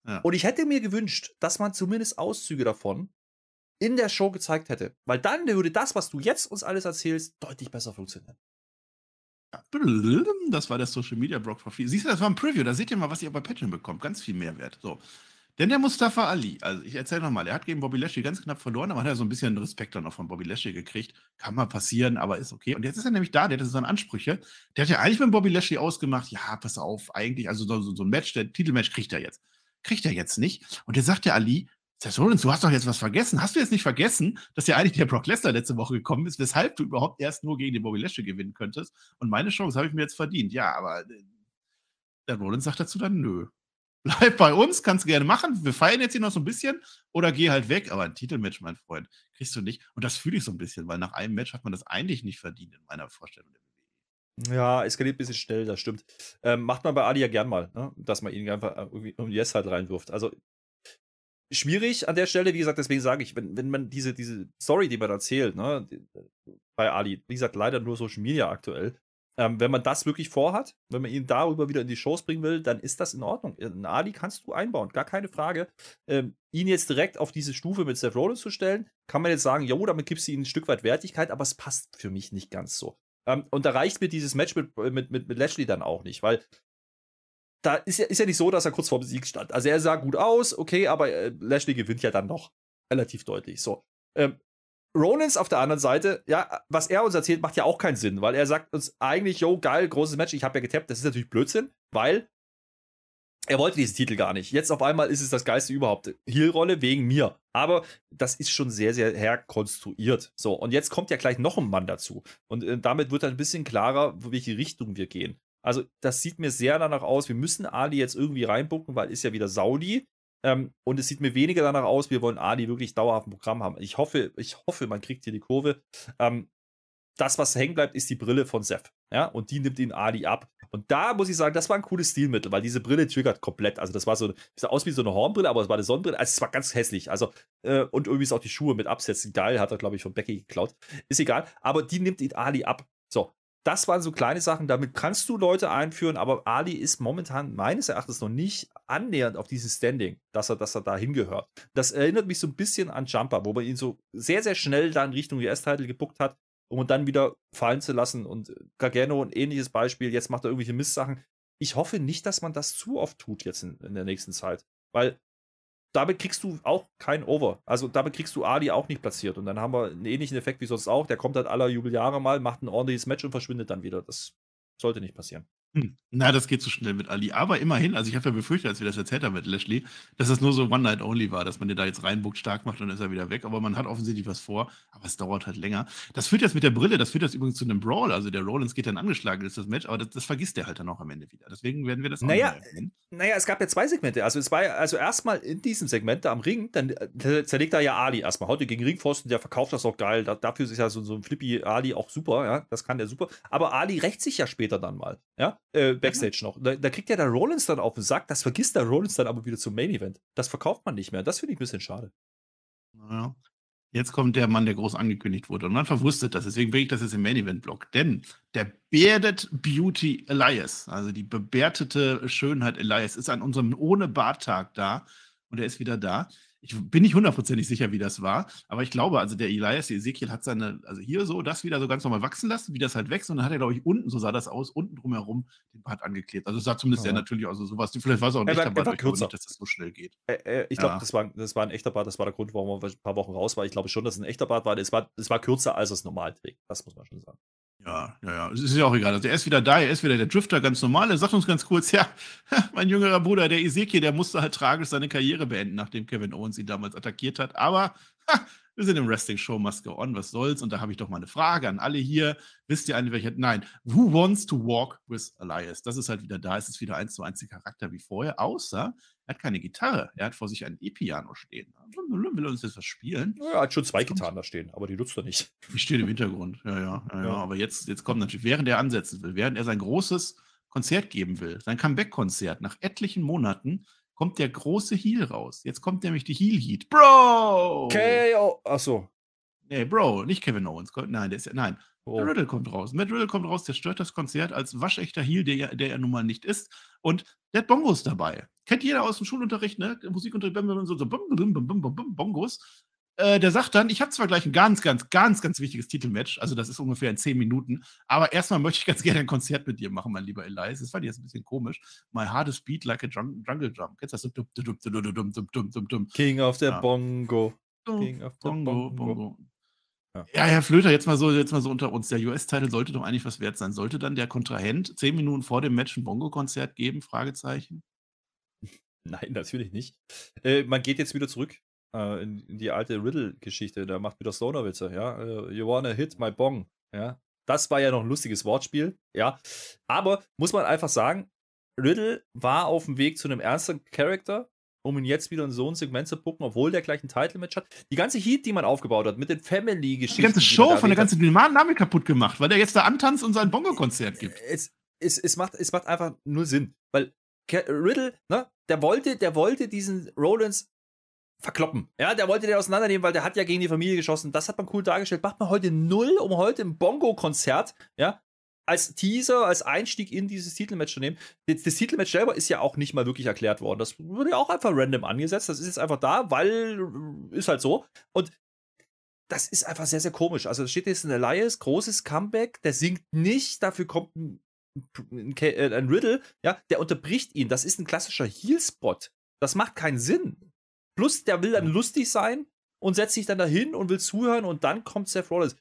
S1: Ja. Und ich hätte mir gewünscht, dass man zumindest Auszüge davon in der Show gezeigt hätte. Weil dann würde das, was du jetzt uns alles erzählst, deutlich besser funktionieren.
S2: Das war der Social Media Blog for Free. Siehst du, das war ein Preview. Da seht ihr mal, was ihr bei Patreon bekommt. Ganz viel Mehrwert. So. Denn der Mustafa Ali, also ich erzähle nochmal, er hat gegen Bobby Lashley ganz knapp verloren, aber hat er so ein bisschen Respekt dann auch von Bobby Lashley gekriegt. Kann mal passieren, aber ist okay. Und jetzt ist er nämlich da, der hat so Ansprüche. Der hat ja eigentlich mit Bobby Lashley ausgemacht, ja, pass auf, eigentlich, also so, so ein Match, der Titelmatch kriegt er jetzt. Kriegt er jetzt nicht. Und der sagt der Ali, Seth Rollins, du hast doch jetzt was vergessen. Hast du jetzt nicht vergessen, dass ja eigentlich der Brock Lesnar letzte Woche gekommen ist, weshalb du überhaupt erst nur gegen den Bobby Lashley gewinnen könntest? Und meine Chance habe ich mir jetzt verdient. Ja, aber äh, der Rollins sagt dazu dann, nö. Bleib bei uns, kannst gerne machen. Wir feiern jetzt hier noch so ein bisschen oder geh halt weg. Aber ein Titelmatch, mein Freund, kriegst du nicht. Und das fühle ich so ein bisschen, weil nach einem Match hat man das eigentlich nicht verdient in meiner Vorstellung
S1: WWE. Ja, eskaliert ein bisschen schnell, das stimmt. Ähm, macht man bei Ali ja gern mal, ne? dass man ihn einfach irgendwie um Yes halt reinwirft. Also schwierig an der Stelle, wie gesagt, deswegen sage ich, wenn, wenn man diese, diese Story, die man erzählt, ne, bei Ali, wie gesagt, leider nur Social Media aktuell, ähm, wenn man das wirklich vorhat, wenn man ihn darüber wieder in die Shows bringen will, dann ist das in Ordnung. Einen Ali kannst du einbauen, gar keine Frage. Ähm, ihn jetzt direkt auf diese Stufe mit Seth Rollins zu stellen, kann man jetzt sagen, jo, damit gibst du ihm ein Stück weit Wertigkeit, aber es passt für mich nicht ganz so. Ähm, und da reicht mir dieses Match mit, mit, mit, mit Lashley dann auch nicht, weil da ist ja, ist ja nicht so, dass er kurz vor dem Sieg stand. Also er sah gut aus, okay, aber äh, Lashley gewinnt ja dann noch relativ deutlich. So. Ähm, Rollins auf der anderen Seite, ja, was er uns erzählt, macht ja auch keinen Sinn, weil er sagt uns eigentlich, yo, geil, großes Match, ich habe ja getappt. Das ist natürlich Blödsinn, weil er wollte diesen Titel gar nicht. Jetzt auf einmal ist es das geilste überhaupt. Heel-Rolle wegen mir. Aber das ist schon sehr, sehr herkonstruiert. So, und jetzt kommt ja gleich noch ein Mann dazu. Und äh, damit wird dann ein bisschen klarer, welche Richtung wir gehen. Also, das sieht mir sehr danach aus. Wir müssen Ali jetzt irgendwie reinbucken, weil ist ja wieder Saudi. Ähm, und es sieht mir weniger danach aus, wir wollen Ali wirklich dauerhaft ein Programm haben. Ich hoffe, ich hoffe, man kriegt hier die Kurve. Ähm, das, was hängen bleibt, ist die Brille von Seth. Ja, und die nimmt ihn Ali ab. Und da muss ich sagen, das war ein cooles Stilmittel, weil diese Brille triggert komplett. Also, das war so, sah aus wie so eine Hornbrille, aber es war eine Sonnenbrille. Also, es war ganz hässlich. Also, äh, und irgendwie ist auch die Schuhe mit Absätzen geil, hat er, glaube ich, von Becky geklaut. Ist egal. Aber die nimmt ihn Ali ab. So. Das waren so kleine Sachen, damit kannst du Leute einführen, aber Ali ist momentan meines Erachtens noch nicht annähernd auf dieses Standing, dass er, dass er da hingehört. Das erinnert mich so ein bisschen an Jumper, wo man ihn so sehr, sehr schnell da in Richtung US-Title gebuckt hat um ihn dann wieder fallen zu lassen. Und Gargano, ein ähnliches Beispiel, jetzt macht er irgendwelche Mistsachen. Ich hoffe nicht, dass man das zu oft tut jetzt in, in der nächsten Zeit, weil damit kriegst du auch kein Over. Also damit kriegst du Ali auch nicht platziert. Und dann haben wir einen ähnlichen Effekt wie sonst auch. Der kommt halt aller Jubeljahre mal, macht ein ordentliches Match und verschwindet dann wieder. Das sollte nicht passieren.
S2: Hm. Na, das geht zu schnell mit Ali. Aber immerhin, also ich habe ja befürchtet, als wir das erzählt haben mit Lashley, dass das nur so One-Night-Only war, dass man den da jetzt reinbuckt, stark macht und dann ist er wieder weg. Aber man hat offensichtlich was vor, aber es dauert halt länger. Das führt jetzt mit der Brille, das führt jetzt übrigens zu einem Brawl. Also der Rollins geht dann angeschlagen, ist das Match, aber das, das vergisst er halt dann auch am Ende wieder. Deswegen werden wir das
S1: naja, naja, es gab ja zwei Segmente. Also es war also erstmal in diesem Segment da am Ring, dann äh, zerlegt er ja Ali erstmal. Heute gegen Ringpfosten, der verkauft das auch geil. Da, dafür ist ja so, so ein Flippy Ali auch super, ja. Das kann der super. Aber Ali rächt sich ja später dann mal, ja, äh, Backstage noch. Da, da, kriegt ja der Rollins dann auf den Sack, das vergisst der Rollins dann aber wieder zum Main Event. Das verkauft man nicht mehr. Das finde ich ein bisschen schade.
S2: Naja. Jetzt kommt der Mann, der groß angekündigt wurde. Und man verwusstet das. Deswegen bringe ich das jetzt im Main Event Block. Denn der Bearded Beauty Elias, also die bewertete Schönheit Elias, ist an unserem ohne Barttag da. Und er ist wieder da ich bin nicht hundertprozentig sicher, wie das war, aber ich glaube, also der Elias, der Ezekiel hat seine, also hier so, das wieder so ganz normal wachsen lassen, wie das halt wächst, und dann hat er, glaube ich, unten, so sah das aus, unten drumherum den Bart angeklebt. Also sah zumindest ja. der natürlich aus, also sowas, vielleicht war es auch ein echter Bart,
S1: ich nicht, dass das so schnell geht. Äh, äh, ich glaube, ja. das, war, das war ein echter Bart, das war der Grund, warum er ein paar Wochen raus war. Ich glaube schon, dass es ein echter Bart war. Es war, es war kürzer, als es normal trägt. Das muss man schon sagen.
S2: Ja, ja, ja. Es ist ja auch egal. Also er ist wieder da, er ist wieder der Drifter, ganz normal. Er sagt uns ganz kurz, ja, mein jüngerer Bruder, der Ezekiel, der musste halt tragisch seine Karriere beenden, nachdem Kevin Owens ihn damals attackiert hat. Aber ha, wir sind im Wrestling-Show, go on, was soll's? Und da habe ich doch mal eine Frage an alle hier. Wisst ihr eigentlich, welcher? Nein. Who wants to walk with Elias? Das ist halt wieder da. Es ist wieder eins zu eins der Charakter wie vorher, außer er hat keine Gitarre. Er hat vor sich ein E-Piano stehen. Will er uns jetzt was spielen?
S1: Ja, er hat schon zwei Gitarren da stehen, aber die nutzt er nicht.
S2: Die stehen im Hintergrund. Ja, ja, ja, ja. Aber jetzt, jetzt kommt natürlich, während er ansetzen will, während er sein großes Konzert geben will, sein Comeback-Konzert, nach etlichen Monaten, kommt der große Heal raus. Jetzt kommt nämlich die Heal Heat. Bro!
S1: KO. Achso.
S2: Nee, Bro, nicht Kevin Owens. Nein, der ist ja, nein. Oh. Riddle kommt raus. Matt Riddle kommt raus, der stört das Konzert als waschechter Heal, der, der er nun mal nicht ist. Und der hat Bongos dabei. Kennt jeder aus dem Schulunterricht, ne? Musikunterricht, so, so Bongos. Äh, der sagt dann, ich habe zwar gleich ein ganz, ganz, ganz, ganz wichtiges Titelmatch, also das ist ungefähr in zehn Minuten, aber erstmal möchte ich ganz gerne ein Konzert mit dir machen, mein lieber Elias. Das fand ich jetzt ein bisschen komisch. My hardest beat like a jungle drum. Kennst du
S1: das? King of the Bongo. King of the Bongo. Bongo.
S2: Ja. Herr Flöter, jetzt mal so, jetzt mal so unter uns. Der US-Titel sollte doch eigentlich was wert sein. Sollte dann der Kontrahent zehn Minuten vor dem Match ein Bongo-Konzert geben? Fragezeichen.
S1: Nein, natürlich nicht. Äh, man geht jetzt wieder zurück äh, in, in, die alte Riddle-Geschichte. Da macht wieder Stoner-Witze, ja. Uh, you wanna hit my bong, ja. Das war ja noch ein lustiges Wortspiel, ja. Aber muss man einfach sagen, Riddle war auf dem Weg zu einem ernsten Charakter um ihn jetzt wieder in so ein Segment zu pucken, obwohl der gleich ein Title-Match hat. Die ganze Heat, die man aufgebaut hat, mit den Family-Geschichten.
S2: Die ganze Show von der ganzen Dynamik kaputt gemacht, weil der jetzt da antanzt und sein Bongo-Konzert gibt.
S1: Es, es, es, macht, es macht einfach nur Sinn, weil Riddle, ne, der wollte, der wollte diesen Rollins verkloppen. Ja, der wollte den auseinandernehmen, weil der hat ja gegen die Familie geschossen. Das hat man cool dargestellt. Macht man heute null, um heute im Bongo-Konzert, ja, als Teaser, als Einstieg in dieses Titelmatch zu nehmen. Das, das, Titelmatch selber ist ja auch nicht mal wirklich erklärt worden. Das wurde ja auch einfach random angesetzt. Das ist jetzt einfach da, weil äh, ist halt so. Und das ist einfach sehr, sehr komisch. Also da steht jetzt ein Elias, großes Comeback, der singt nicht, dafür kommt ein äh, ein Riddle, ja, der unterbricht ihn. Das ist ein klassischer Heal-Spot. Das macht keinen Sinn. Plus, der will dann lustig sein und setzt sich dann dahin und will zuhören und dann kommt Seth Rollins.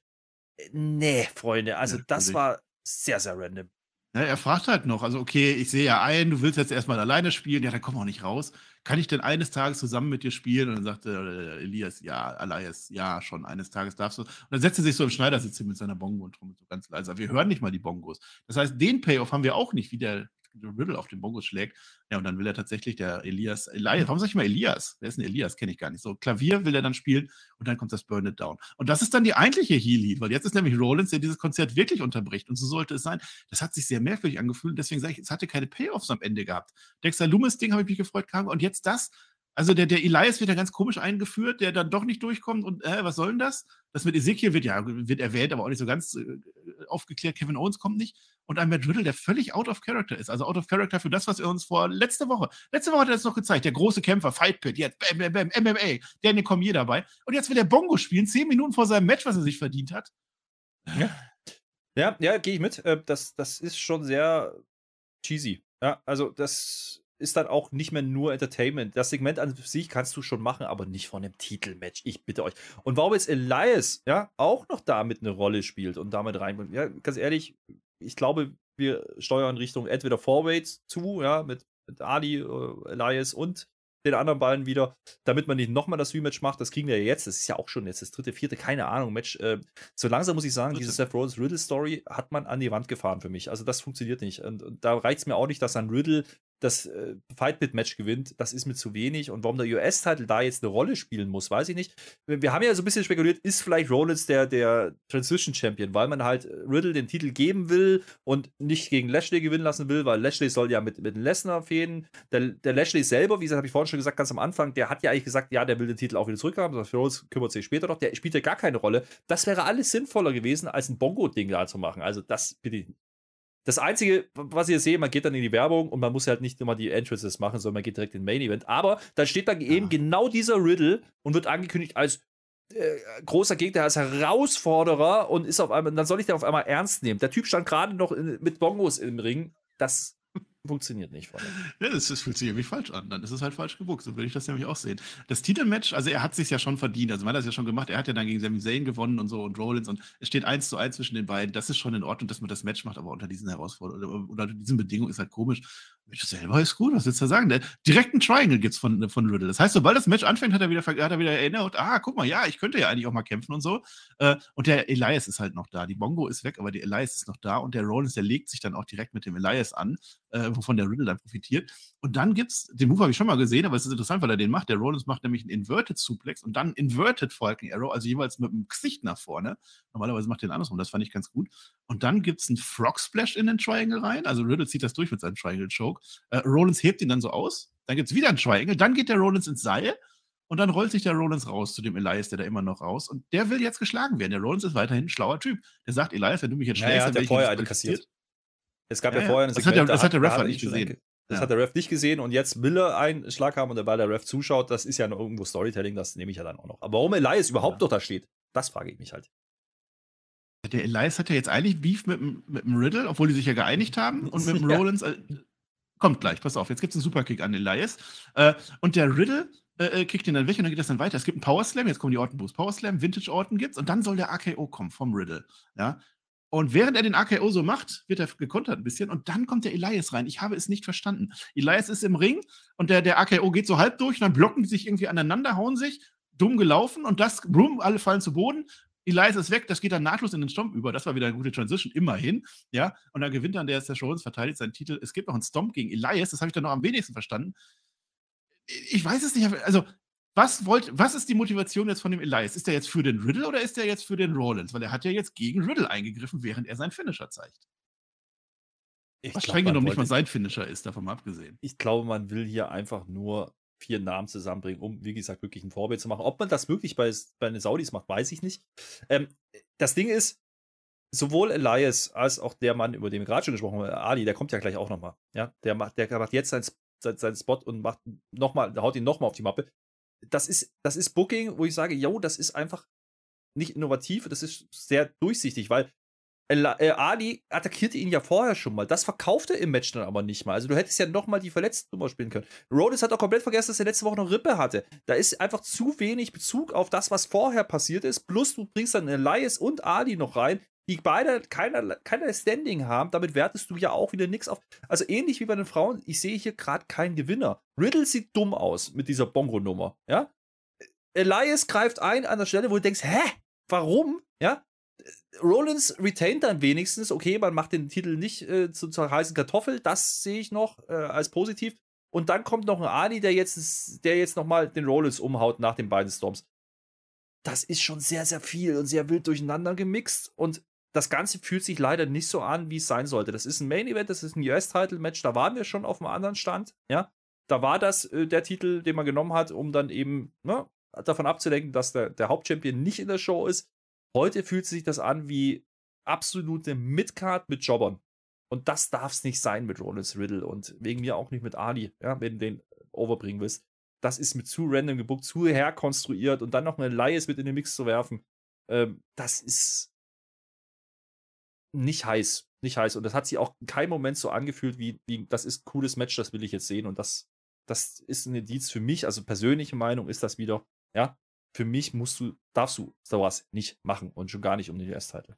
S1: Äh, nee, Freunde, also das war sehr, sehr random.
S2: Ja, er fragt halt noch, also okay, ich sehe ja ein, du willst jetzt erstmal alleine spielen, ja, dann komm auch nicht raus. Kann ich denn eines Tages zusammen mit dir spielen? Und dann sagte äh, Elias, ja, Elias, ja, schon, eines Tages darfst du. Und dann setzt er sich so im Schneidersitz mit seiner Bongo und trommelt so ganz leise. Wir hören nicht mal die Bongos. Das heißt, den Payoff haben wir auch nicht, wie der Riddle auf den Bongos schlägt. Ja, und dann will er tatsächlich der Elias, Elias, warum sag ich mal Elias? Wer ist denn Elias? Kenne ich gar nicht. So, Klavier will er dann spielen und dann kommt das Burn It Down. Und das ist dann die eigentliche Heal-Lead, weil jetzt ist nämlich Rollins, der dieses Konzert wirklich unterbricht. Und so sollte es sein. Das hat sich sehr merkwürdig angefühlt. Deswegen sage ich, es hatte keine Payoffs am Ende gehabt. Dexter Loomis-Ding habe ich mich gefreut, kam. Und jetzt das, also der, der Elias wird ja ganz komisch eingeführt, der dann doch nicht durchkommt und äh, was soll denn das? Das mit Ezekiel wird ja wird erwähnt, aber auch nicht so ganz äh, aufgeklärt. Kevin Owens kommt nicht. Und ein Matt Riddle, der völlig out of character ist. Also out of character für das, was er uns vor letzte Woche, letzte Woche hat er das noch gezeigt, der große Kämpfer, Fight Pit, jetzt bam, bam, bam, MMA, Daniel Cormier dabei. Und jetzt will er Bongo spielen, zehn Minuten vor seinem Match, was er sich verdient hat.
S1: Ja, ja, ja gehe ich mit. Äh, das, das ist schon sehr cheesy. Ja, also das ist dann auch nicht mehr nur Entertainment. Das Segment an sich kannst du schon machen, aber nicht von einem Titelmatch. Ich bitte euch. Und warum jetzt Elias ja auch noch damit eine Rolle spielt und damit rein. Ja, ganz ehrlich, ich glaube, wir steuern Richtung entweder Forweight zu, ja, mit, mit Ali, äh, Elias und den anderen beiden wieder, damit man nicht nochmal das Rematch macht. Das kriegen wir ja jetzt. Das ist ja auch schon jetzt das dritte, vierte, keine Ahnung, Match. Äh, so langsam muss ich sagen, diese Seth Rollins Riddle Story hat man an die Wand gefahren für mich. Also das funktioniert nicht. Und, und da reicht es mir auch nicht, dass ein Riddle das äh, Fight Pit Match gewinnt, das ist mir zu wenig. Und warum der US-Titel da jetzt eine Rolle spielen muss, weiß ich nicht. Wir haben ja so ein bisschen spekuliert, ist vielleicht Rollins der, der Transition Champion, weil man halt Riddle den Titel geben will und nicht gegen Lashley gewinnen lassen will, weil Lashley soll ja mit, mit Lesnar fäden. Der, der Lashley selber, wie gesagt, habe ich vorhin schon gesagt, ganz am Anfang, der hat ja eigentlich gesagt, ja, der will den Titel auch wieder zurückhaben. Für Rollins kümmert sich später noch. Der spielt ja gar keine Rolle. Das wäre alles sinnvoller gewesen, als ein Bongo-Ding da zu machen. Also, das bitte das Einzige, was ihr seht, man geht dann in die Werbung und man muss halt nicht immer die Entrances machen, sondern man geht direkt in den Main Event. Aber dann steht da eben genau dieser Riddle und wird angekündigt als äh, großer Gegner, als Herausforderer und ist auf einmal, dann soll ich den auf einmal ernst nehmen. Der Typ stand gerade noch in, mit Bongos im Ring. Das funktioniert nicht.
S2: Ja, das, das fühlt sich irgendwie falsch an. Dann ist es halt falsch gebucht. So würde ich das nämlich auch sehen. Das Titelmatch, also er hat sich ja schon verdient. Also man hat das ja schon gemacht. Er hat ja dann gegen Sami Zayn gewonnen und so und Rollins und es steht eins zu eins zwischen den beiden. Das ist schon in Ordnung, dass man das Match macht, aber unter diesen Herausforderungen oder unter diesen Bedingungen ist halt komisch. Match selber ist gut, was willst du sagen? Der, direkt ein Triangle gibt es von, von Riddle. Das heißt, sobald das Match anfängt, hat er wieder, hat er wieder erinnert, ah, guck mal, ja, ich könnte ja eigentlich auch mal kämpfen und so. Äh, und der Elias ist halt noch da. Die Bongo ist weg, aber der Elias ist noch da und der Rollins, der legt sich dann auch direkt mit dem Elias an, äh, wovon der Riddle dann profitiert. Und dann gibt's, den Move habe ich schon mal gesehen, aber es ist interessant, weil er den macht. Der Rollins macht nämlich einen Inverted Suplex und dann Inverted Falcon Arrow, also jeweils mit dem Gesicht nach vorne. Normalerweise macht er den andersrum, das fand ich ganz gut. Und dann gibt es einen Frog Splash in den Triangle rein. Also Riddle zieht das durch mit seinem Triangle Choke. Äh, Rollins hebt ihn dann so aus. Dann gibt es wieder einen Triangle. Dann geht der Rollins ins Seil. Und dann rollt sich der Rollins raus zu dem Elias, der da immer noch raus. Und der will jetzt geschlagen werden. Der Rollins ist weiterhin ein schlauer Typ. Der sagt, Elias, wenn du mich jetzt schlägst,
S1: ja,
S2: dann
S1: hat
S2: ich
S1: vorher eine kassiert. Es gab ja, ja vorher eine
S2: das hat der, das hat der Ref halt nicht gesehen.
S1: Das ja. hat der Ref nicht gesehen und jetzt will er einen Schlag haben und weil der Ref zuschaut, das ist ja noch irgendwo Storytelling, das nehme ich ja dann auch noch. Aber warum Elias überhaupt ja. noch da steht, das frage ich mich halt.
S2: Der Elias hat ja jetzt eigentlich Beef mit, mit dem Riddle, obwohl die sich ja geeinigt haben. Und mit dem. Rollins. Äh, kommt gleich, pass auf, jetzt gibt es einen Superkick an Elias. Äh, und der Riddle äh, äh, kickt ihn dann weg und dann geht das dann weiter. Es gibt einen Power Slam, jetzt kommen die Orton Power Slam, Vintage Orton gibt's und dann soll der AKO kommen vom Riddle. Ja. Und während er den AKO so macht, wird er gekontert ein bisschen und dann kommt der Elias rein. Ich habe es nicht verstanden. Elias ist im Ring und der, der AKO geht so halb durch und dann blocken die sich irgendwie aneinander, hauen sich, dumm gelaufen und das, boom, alle fallen zu Boden. Elias ist weg, das geht dann nahtlos in den Stomp über. Das war wieder eine gute Transition, immerhin. Ja, und dann gewinnt dann der Seth Rollins, verteidigt seinen Titel. Es gibt noch einen Stomp gegen Elias, das habe ich dann noch am wenigsten verstanden. Ich weiß es nicht, also was, wollt, was ist die Motivation jetzt von dem Elias? Ist er jetzt für den Riddle oder ist er jetzt für den Rollins? Weil er hat ja jetzt gegen Riddle eingegriffen, während er seinen Finisher zeigt. Ich was streng genommen nicht mal sein Finisher ist, davon mal abgesehen.
S1: Ich glaube, man will hier einfach nur vier Namen zusammenbringen, um, wie gesagt, wirklich ein Vorbild zu machen. Ob man das wirklich bei, bei den Saudis macht, weiß ich nicht. Ähm, das Ding ist, sowohl Elias als auch der Mann, über den wir gerade schon gesprochen haben, Ali, der kommt ja gleich auch nochmal. Ja, der macht, der macht jetzt seinen, seinen Spot und macht noch mal, haut ihn nochmal auf die Mappe das ist, das ist Booking, wo ich sage, yo, das ist einfach nicht innovativ, das ist sehr durchsichtig, weil äh, Ali attackierte ihn ja vorher schon mal. Das verkaufte er im Match dann aber nicht mal. Also du hättest ja nochmal die verletzte Nummer spielen können. Rhodes hat auch komplett vergessen, dass er letzte Woche noch Rippe hatte. Da ist einfach zu wenig Bezug auf das, was vorher passiert ist. Plus du bringst dann Elias und Ali noch rein, die beide keiner, keiner Standing haben. Damit wertest du ja auch wieder nichts auf. Also ähnlich wie bei den Frauen, ich sehe hier gerade keinen Gewinner. Riddle sieht dumm aus mit dieser Bongo-Nummer. Ja? Elias greift ein an der Stelle, wo du denkst, hä? Warum? Ja? Rollins retained dann wenigstens, okay, man macht den Titel nicht äh, zu, zur heißen Kartoffel, das sehe ich noch äh, als positiv. Und dann kommt noch ein Ani, der jetzt, der jetzt nochmal den Rollins umhaut nach den beiden Storms. Das ist schon sehr, sehr viel und sehr wild durcheinander gemixt. Und das Ganze fühlt sich leider nicht so an, wie es sein sollte. Das ist ein Main Event, das ist ein US-Title-Match, da waren wir schon auf einem anderen Stand, ja. Da war das äh, der Titel, den man genommen hat, um dann eben ne, davon abzulenken, dass der, der Hauptchampion nicht in der Show ist. Heute fühlt sich das an wie absolute Midcard mit Jobbern. Und das darf es nicht sein mit Rollins Riddle und wegen mir auch nicht mit Ali, ja, wenn du den overbringen willst. Das ist mit zu random gebuckt, zu herkonstruiert und dann noch eine Elias mit in den Mix zu werfen. Ähm, das ist nicht heiß. Nicht heiß. Und das hat sich auch in keinem Moment so angefühlt, wie, wie das ist ein cooles Match, das will ich jetzt sehen. Und das, das ist ein Indiz für mich, also persönliche Meinung ist das wieder, ja, für mich musst du, darfst du sowas nicht machen und schon gar nicht um den US-Titel.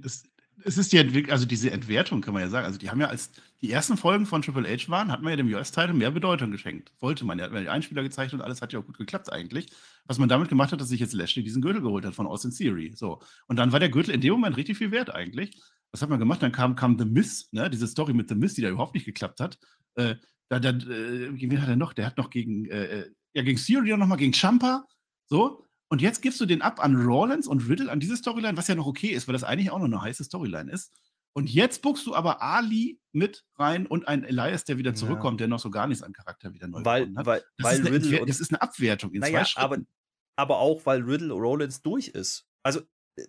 S2: Das, es ist die Entwicklung, also diese Entwertung kann man ja sagen. Also die haben ja als die ersten Folgen von Triple H waren, hat man ja dem US-Titel mehr Bedeutung geschenkt. Wollte man. Hat ja die Einspieler gezeigt und alles hat ja auch gut geklappt eigentlich. Was man damit gemacht hat, dass sich jetzt Lashley diesen Gürtel geholt hat von Austin Theory. So. Und dann war der Gürtel in dem Moment richtig viel wert eigentlich. Was hat man gemacht? Dann kam, kam The Miss, ne? diese Story mit The Miss, die da überhaupt nicht geklappt hat. Äh, da, da, äh, wen hat er noch? Der hat noch gegen äh, äh ja, gegen Theory nochmal gegen Champa. So. Und jetzt gibst du den ab an Rollins und Riddle an diese Storyline, was ja noch okay ist, weil das eigentlich auch noch eine heiße Storyline ist. Und jetzt buchst du aber Ali mit rein und einen Elias, der wieder zurückkommt, ja. der noch so gar nichts an Charakter wieder neu
S1: weil, hat. Weil, das, weil
S2: ist Riddle das ist eine Abwertung in naja, zwei Schritten.
S1: Aber, aber auch, weil Riddle Rollins durch ist. Also,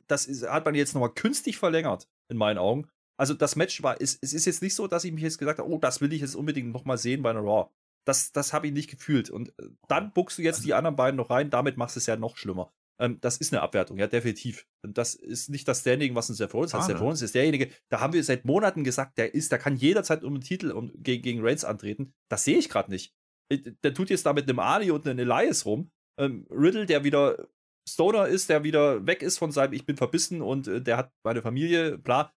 S1: das ist, hat man jetzt nochmal künstlich verlängert, in meinen Augen. Also, das Match war, es, es ist jetzt nicht so, dass ich mich jetzt gesagt habe, oh, das will ich jetzt unbedingt nochmal sehen bei einer Raw. Das, das habe ich nicht gefühlt. Und äh, dann buckst du jetzt also die anderen beiden noch rein, damit machst du es ja noch schlimmer. Ähm, das ist eine Abwertung, ja, definitiv. Und das ist nicht das Standing, was ein Seth Rollins hat. Seth Rollins ist derjenige, da haben wir seit Monaten gesagt, der ist, der kann jederzeit um den Titel um, gegen, gegen Reigns antreten. Das sehe ich gerade nicht. Äh, der tut jetzt da mit einem Ali und einem Elias rum. Ähm, Riddle, der wieder Stoner ist, der wieder weg ist von seinem Ich bin verbissen und äh, der hat meine Familie, bla.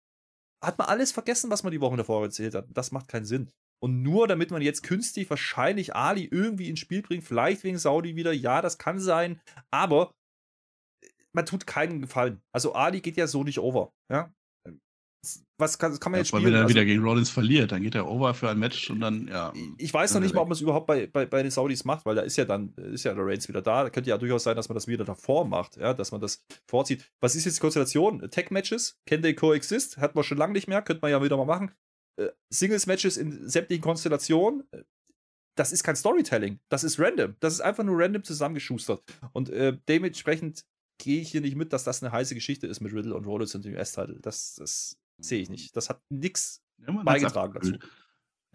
S1: Hat man alles vergessen, was man die Wochen davor erzählt hat. Das macht keinen Sinn. Und nur damit man jetzt künstlich wahrscheinlich Ali irgendwie ins Spiel bringt, vielleicht wegen Saudi wieder, ja, das kann sein, aber äh, man tut keinen Gefallen. Also Ali geht ja so nicht over. Ja? Was kann, kann man ja, jetzt spielen?
S2: Wenn er
S1: also,
S2: wieder gegen Rollins verliert, dann geht er over für ein Match und dann, ja.
S1: Ich weiß noch nicht mal, ob man es überhaupt bei, bei, bei den Saudis macht, weil da ist ja dann, ist ja der Reigns wieder da. Da könnte ja durchaus sein, dass man das wieder davor macht, ja, dass man das vorzieht. Was ist jetzt die Konstellation? Tech-Matches? Can they coexist? Hat man schon lange nicht mehr, könnte man ja wieder mal machen. Äh, Singles-Matches in sämtlichen Konstellationen. Äh, das ist kein Storytelling. Das ist random. Das ist einfach nur random zusammengeschustert. Und äh, dementsprechend gehe ich hier nicht mit, dass das eine heiße Geschichte ist mit Riddle und Rollins und dem US-Title. Das, das sehe ich nicht. Das hat nichts ja, beigetragen dazu.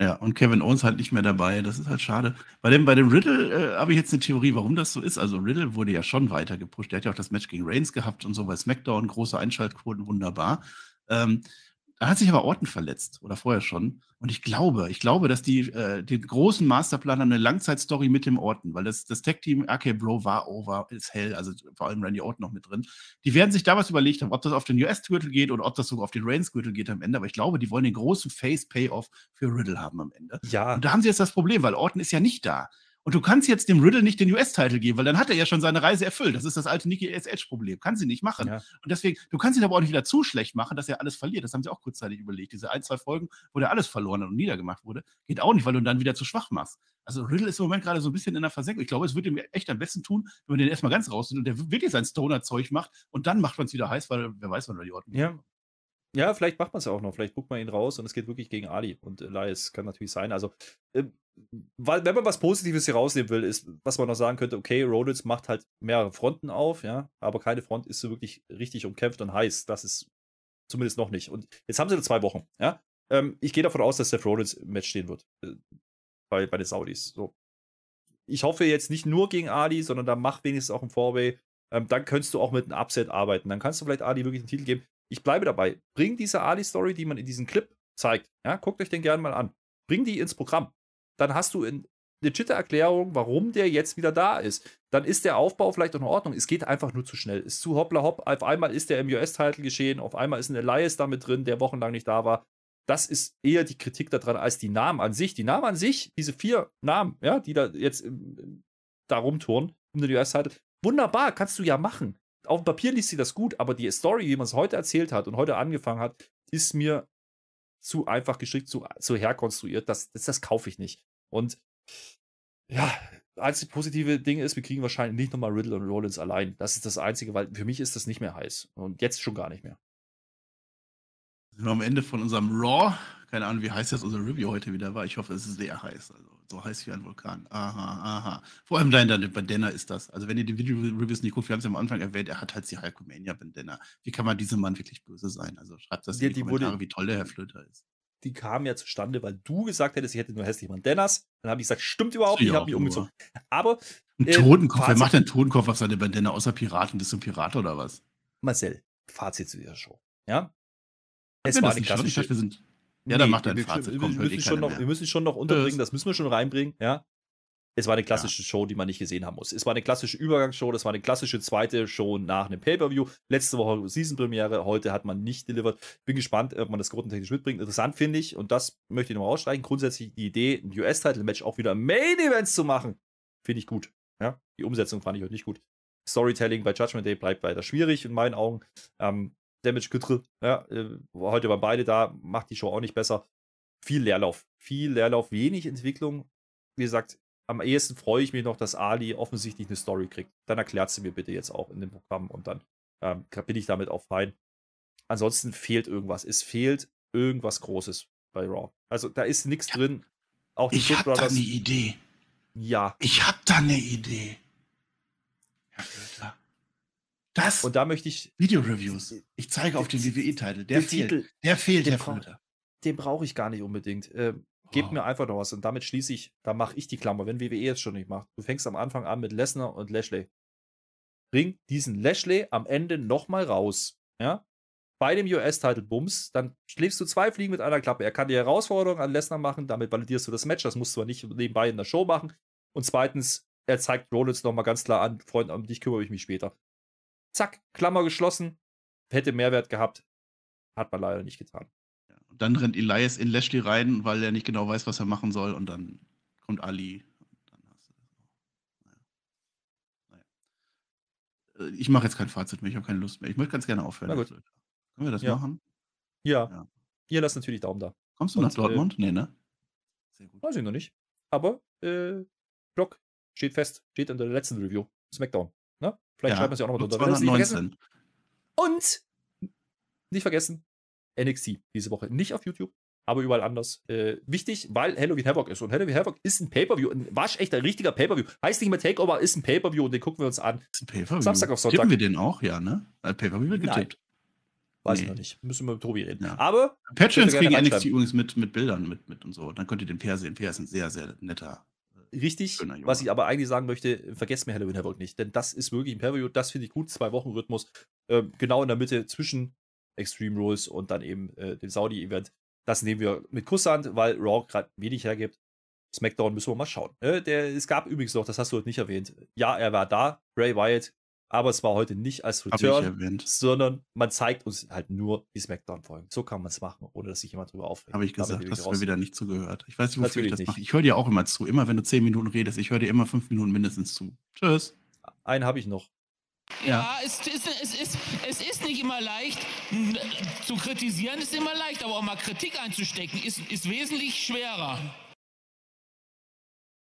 S2: Ja, und Kevin Owens halt nicht mehr dabei. Das ist halt schade. Bei dem, bei dem Riddle äh, habe ich jetzt eine Theorie, warum das so ist. Also Riddle wurde ja schon weiter gepusht. Der hat ja auch das Match gegen Reigns gehabt und so bei SmackDown, große Einschaltquoten, wunderbar. Ähm, da hat sich aber Orton verletzt oder vorher schon. Und ich glaube, ich glaube, dass die äh, den großen Masterplan eine Langzeitstory mit dem Orton, weil das, das Tech-Team RK Bro war over, ist hell, also vor allem Randy Orton noch mit drin. Die werden sich da was überlegt haben, ob das auf den US-Gürtel geht oder ob das sogar auf den Reigns-Gürtel geht am Ende. Aber ich glaube, die wollen den großen Face-Payoff für Riddle haben am Ende.
S1: Ja.
S2: Und da haben sie jetzt das Problem, weil Orton ist ja nicht da. Und du kannst jetzt dem Riddle nicht den US-Titel geben, weil dann hat er ja schon seine Reise erfüllt. Das ist das alte Nikki S-Edge-Problem. Kann sie nicht machen. Ja. Und deswegen, du kannst ihn aber auch nicht wieder zu schlecht machen, dass er alles verliert. Das haben sie auch kurzzeitig überlegt. Diese ein, zwei Folgen, wo der alles verloren hat und niedergemacht wurde, geht auch nicht, weil du ihn dann wieder zu schwach machst. Also Riddle ist im Moment gerade so ein bisschen in der Versenkung. Ich glaube, es würde ihm echt am besten tun, wenn man den erstmal ganz raus und der wirklich sein Stoner-Zeug macht und dann macht man es wieder heiß, weil wer weiß, wann er die Ordnung
S1: Ja, ja, vielleicht macht man es ja auch noch. Vielleicht guckt man ihn raus und es geht wirklich gegen Ali und Elias. Kann natürlich sein. Also, äh, wenn man was Positives hier rausnehmen will, ist, was man noch sagen könnte, okay, Roditz macht halt mehrere Fronten auf, ja, aber keine Front ist so wirklich richtig umkämpft und heiß. Das ist zumindest noch nicht. Und jetzt haben sie nur zwei Wochen, ja. Ähm, ich gehe davon aus, dass Seth Rollins im Match stehen wird. Äh, bei, bei den Saudis. So. Ich hoffe jetzt nicht nur gegen Ali, sondern da mach wenigstens auch ein Fourway. Ähm, dann könntest du auch mit einem Upset arbeiten. Dann kannst du vielleicht Ali wirklich den Titel geben. Ich bleibe dabei. Bring diese Ali-Story, die man in diesem Clip zeigt, ja, guckt euch den gerne mal an. Bring die ins Programm. Dann hast du eine legitime Erklärung, warum der jetzt wieder da ist. Dann ist der Aufbau vielleicht auch in Ordnung. Es geht einfach nur zu schnell. Es ist zu hoppla hopp. Auf einmal ist der im US-Title geschehen. Auf einmal ist ein Elias damit drin, der wochenlang nicht da war. Das ist eher die Kritik daran als die Namen an sich. Die Namen an sich, diese vier Namen, ja, die da jetzt da rumtouren um den US-Title, wunderbar, kannst du ja machen. Auf dem Papier liest sie das gut, aber die Story, wie man es heute erzählt hat und heute angefangen hat, ist mir zu einfach geschickt, zu, zu herkonstruiert. Das, das, das kaufe ich nicht. Und ja, einzige positive Ding ist, wir kriegen wahrscheinlich nicht nochmal Riddle und Rollins allein. Das ist das Einzige, weil für mich ist das nicht mehr heiß. Und jetzt schon gar nicht mehr.
S2: Sind wir am Ende von unserem Raw. Keine Ahnung, wie heiß jetzt unser Review heute wieder war. Ich hoffe, es ist sehr heiß. Also so heiß wie ein Vulkan. Aha, aha. Vor allem dein, dein Bandana ist das. Also wenn ihr die Video-Reviews nicht guckt, wir haben es ja am Anfang erwähnt, er hat halt die Hulkamania-Bandana. Wie kann man diesem Mann wirklich böse sein? Also schreibt das in die, die Kommentare, wurde, wie toll der Herr Flöter ist
S1: die kam ja zustande, weil du gesagt hättest, ich hätte nur hässliche Bandanas. Dann habe ich gesagt, stimmt überhaupt nicht, ich habe mich umgezogen. Aber.
S2: Ein äh, Totenkopf, wer macht denn Totenkopf auf seine Bandana außer Piraten? Bist du ein Pirat oder was?
S1: Marcel, Fazit zu dieser Show. Ja?
S2: Es war eine klassische. Wir sind, ja, nee, dann macht er ein Fazit.
S1: Wir, wir, müssen schon noch, wir müssen schon noch unterbringen, das müssen wir schon reinbringen. Ja? Es war eine klassische ja. Show, die man nicht gesehen haben muss. Es war eine klassische Übergangsshow, das war eine klassische zweite Show nach einem Pay-Per-View. Letzte Woche Season-Premiere, heute hat man nicht delivered. Bin gespannt, ob man das quotentechnisch mitbringt. Interessant finde ich, und das möchte ich nochmal ausstreichen, grundsätzlich die Idee, ein US-Title-Match auch wieder Main-Events zu machen, finde ich gut. Ja? Die Umsetzung fand ich heute nicht gut. Storytelling bei Judgment Day bleibt weiter schwierig in meinen Augen. Ähm, Damage Control, ja, äh, heute waren beide da, macht die Show auch nicht besser. Viel Leerlauf, viel Leerlauf, wenig Entwicklung. Wie gesagt, am ehesten freue ich mich noch, dass Ali offensichtlich eine Story kriegt. Dann erklärt sie mir bitte jetzt auch in dem Programm und dann ähm, bin ich damit auch fein. Ansonsten fehlt irgendwas. Es fehlt irgendwas Großes bei Raw. Also da ist nichts ja. drin.
S2: Auch die ich habe da eine Idee.
S1: Ja.
S2: Ich habe da eine Idee. Flöter. Das.
S1: Und da möchte ich.
S2: Video-Reviews. Ich zeige auf den WWE-Titel. Der, fehlt. Der fehlt,
S1: Herr Flöter. Den brauche ich gar nicht unbedingt. Ähm, Gebt oh. mir einfach noch was und damit schließe ich, da mache ich die Klammer, wenn WWE jetzt schon nicht macht. Du fängst am Anfang an mit Lesnar und Lashley. Bring diesen Lashley am Ende nochmal raus. Ja? Bei dem US-Title Bums, dann schläfst du zwei Fliegen mit einer Klappe. Er kann die Herausforderung an Lesnar machen, damit validierst du das Match. Das musst du aber nicht nebenbei in der Show machen. Und zweitens, er zeigt Rollins nochmal ganz klar an, Freund, um dich kümmere ich mich später. Zack, Klammer geschlossen. Hätte Mehrwert gehabt. Hat man leider nicht getan
S2: dann rennt Elias in Lashley rein, weil er nicht genau weiß, was er machen soll. Und dann kommt Ali. Äh, ich mache jetzt kein Fazit mehr, ich habe keine Lust mehr. Ich möchte ganz gerne aufhören. Na gut. Können wir das
S1: ja.
S2: machen?
S1: Ja. ja. Ihr lasst natürlich Daumen da.
S2: Kommst du Und, nach Dortmund? Äh, nee, ne?
S1: Sehr gut. Weiß ich noch nicht. Aber äh, Block steht fest, steht in der letzten Review. Smackdown. Vielleicht ja, schreibt man es ja auch noch
S2: mal drunter. 219.
S1: Und nicht vergessen, NXT diese Woche. Nicht auf YouTube, aber überall anders. Äh, wichtig, weil Halloween Havoc ist. Und Halloween Havoc ist ein Pay-Per-View, ein waschechter, richtiger Pay-Per-View. Heißt nicht mehr Takeover, ist ein Pay-Per-View und den gucken wir uns an.
S2: Ist ein Pay-Per-View. Samstag auf Sonntag. Tippen wir den auch, ja, ne? Pay-Per-View wird getippt.
S1: Weiß nee. ich noch nicht. Müssen wir mit Tobi reden. Ja. Aber.
S2: Patreons kriegen NXT übrigens mit, mit Bildern mit, mit und so. Dann könnt ihr den Per sehen. Per ist ein sehr, sehr netter.
S1: Äh, Richtig, was ich aber eigentlich sagen möchte, vergesst mir Halloween Havoc nicht, denn das ist wirklich ein Pay-Per-View, das finde ich gut, zwei Wochen Rhythmus, äh, genau in der Mitte zwischen Extreme Rules und dann eben äh, dem Saudi-Event. Das nehmen wir mit Kusshand, weil Raw gerade wenig hergibt. SmackDown müssen wir mal schauen. Ne? Der, es gab übrigens noch, das hast du heute nicht erwähnt. Ja, er war da, Bray Wyatt, aber es war heute nicht als Return, sondern man zeigt uns halt nur die SmackDown-Folgen. So kann man es machen, ohne dass sich jemand drüber aufregt.
S2: Habe ich gesagt, hast du mir wieder nicht zugehört. Ich weiß nicht, wofür Natürlich ich das mache. Ich höre dir auch immer zu. Immer wenn du zehn Minuten redest, ich höre dir immer fünf Minuten mindestens zu. Tschüss.
S1: Einen habe ich noch.
S3: Ja, ja es, es, es, ist, es ist nicht immer leicht. Zu kritisieren ist immer leicht, aber auch mal Kritik einzustecken ist, ist wesentlich schwerer.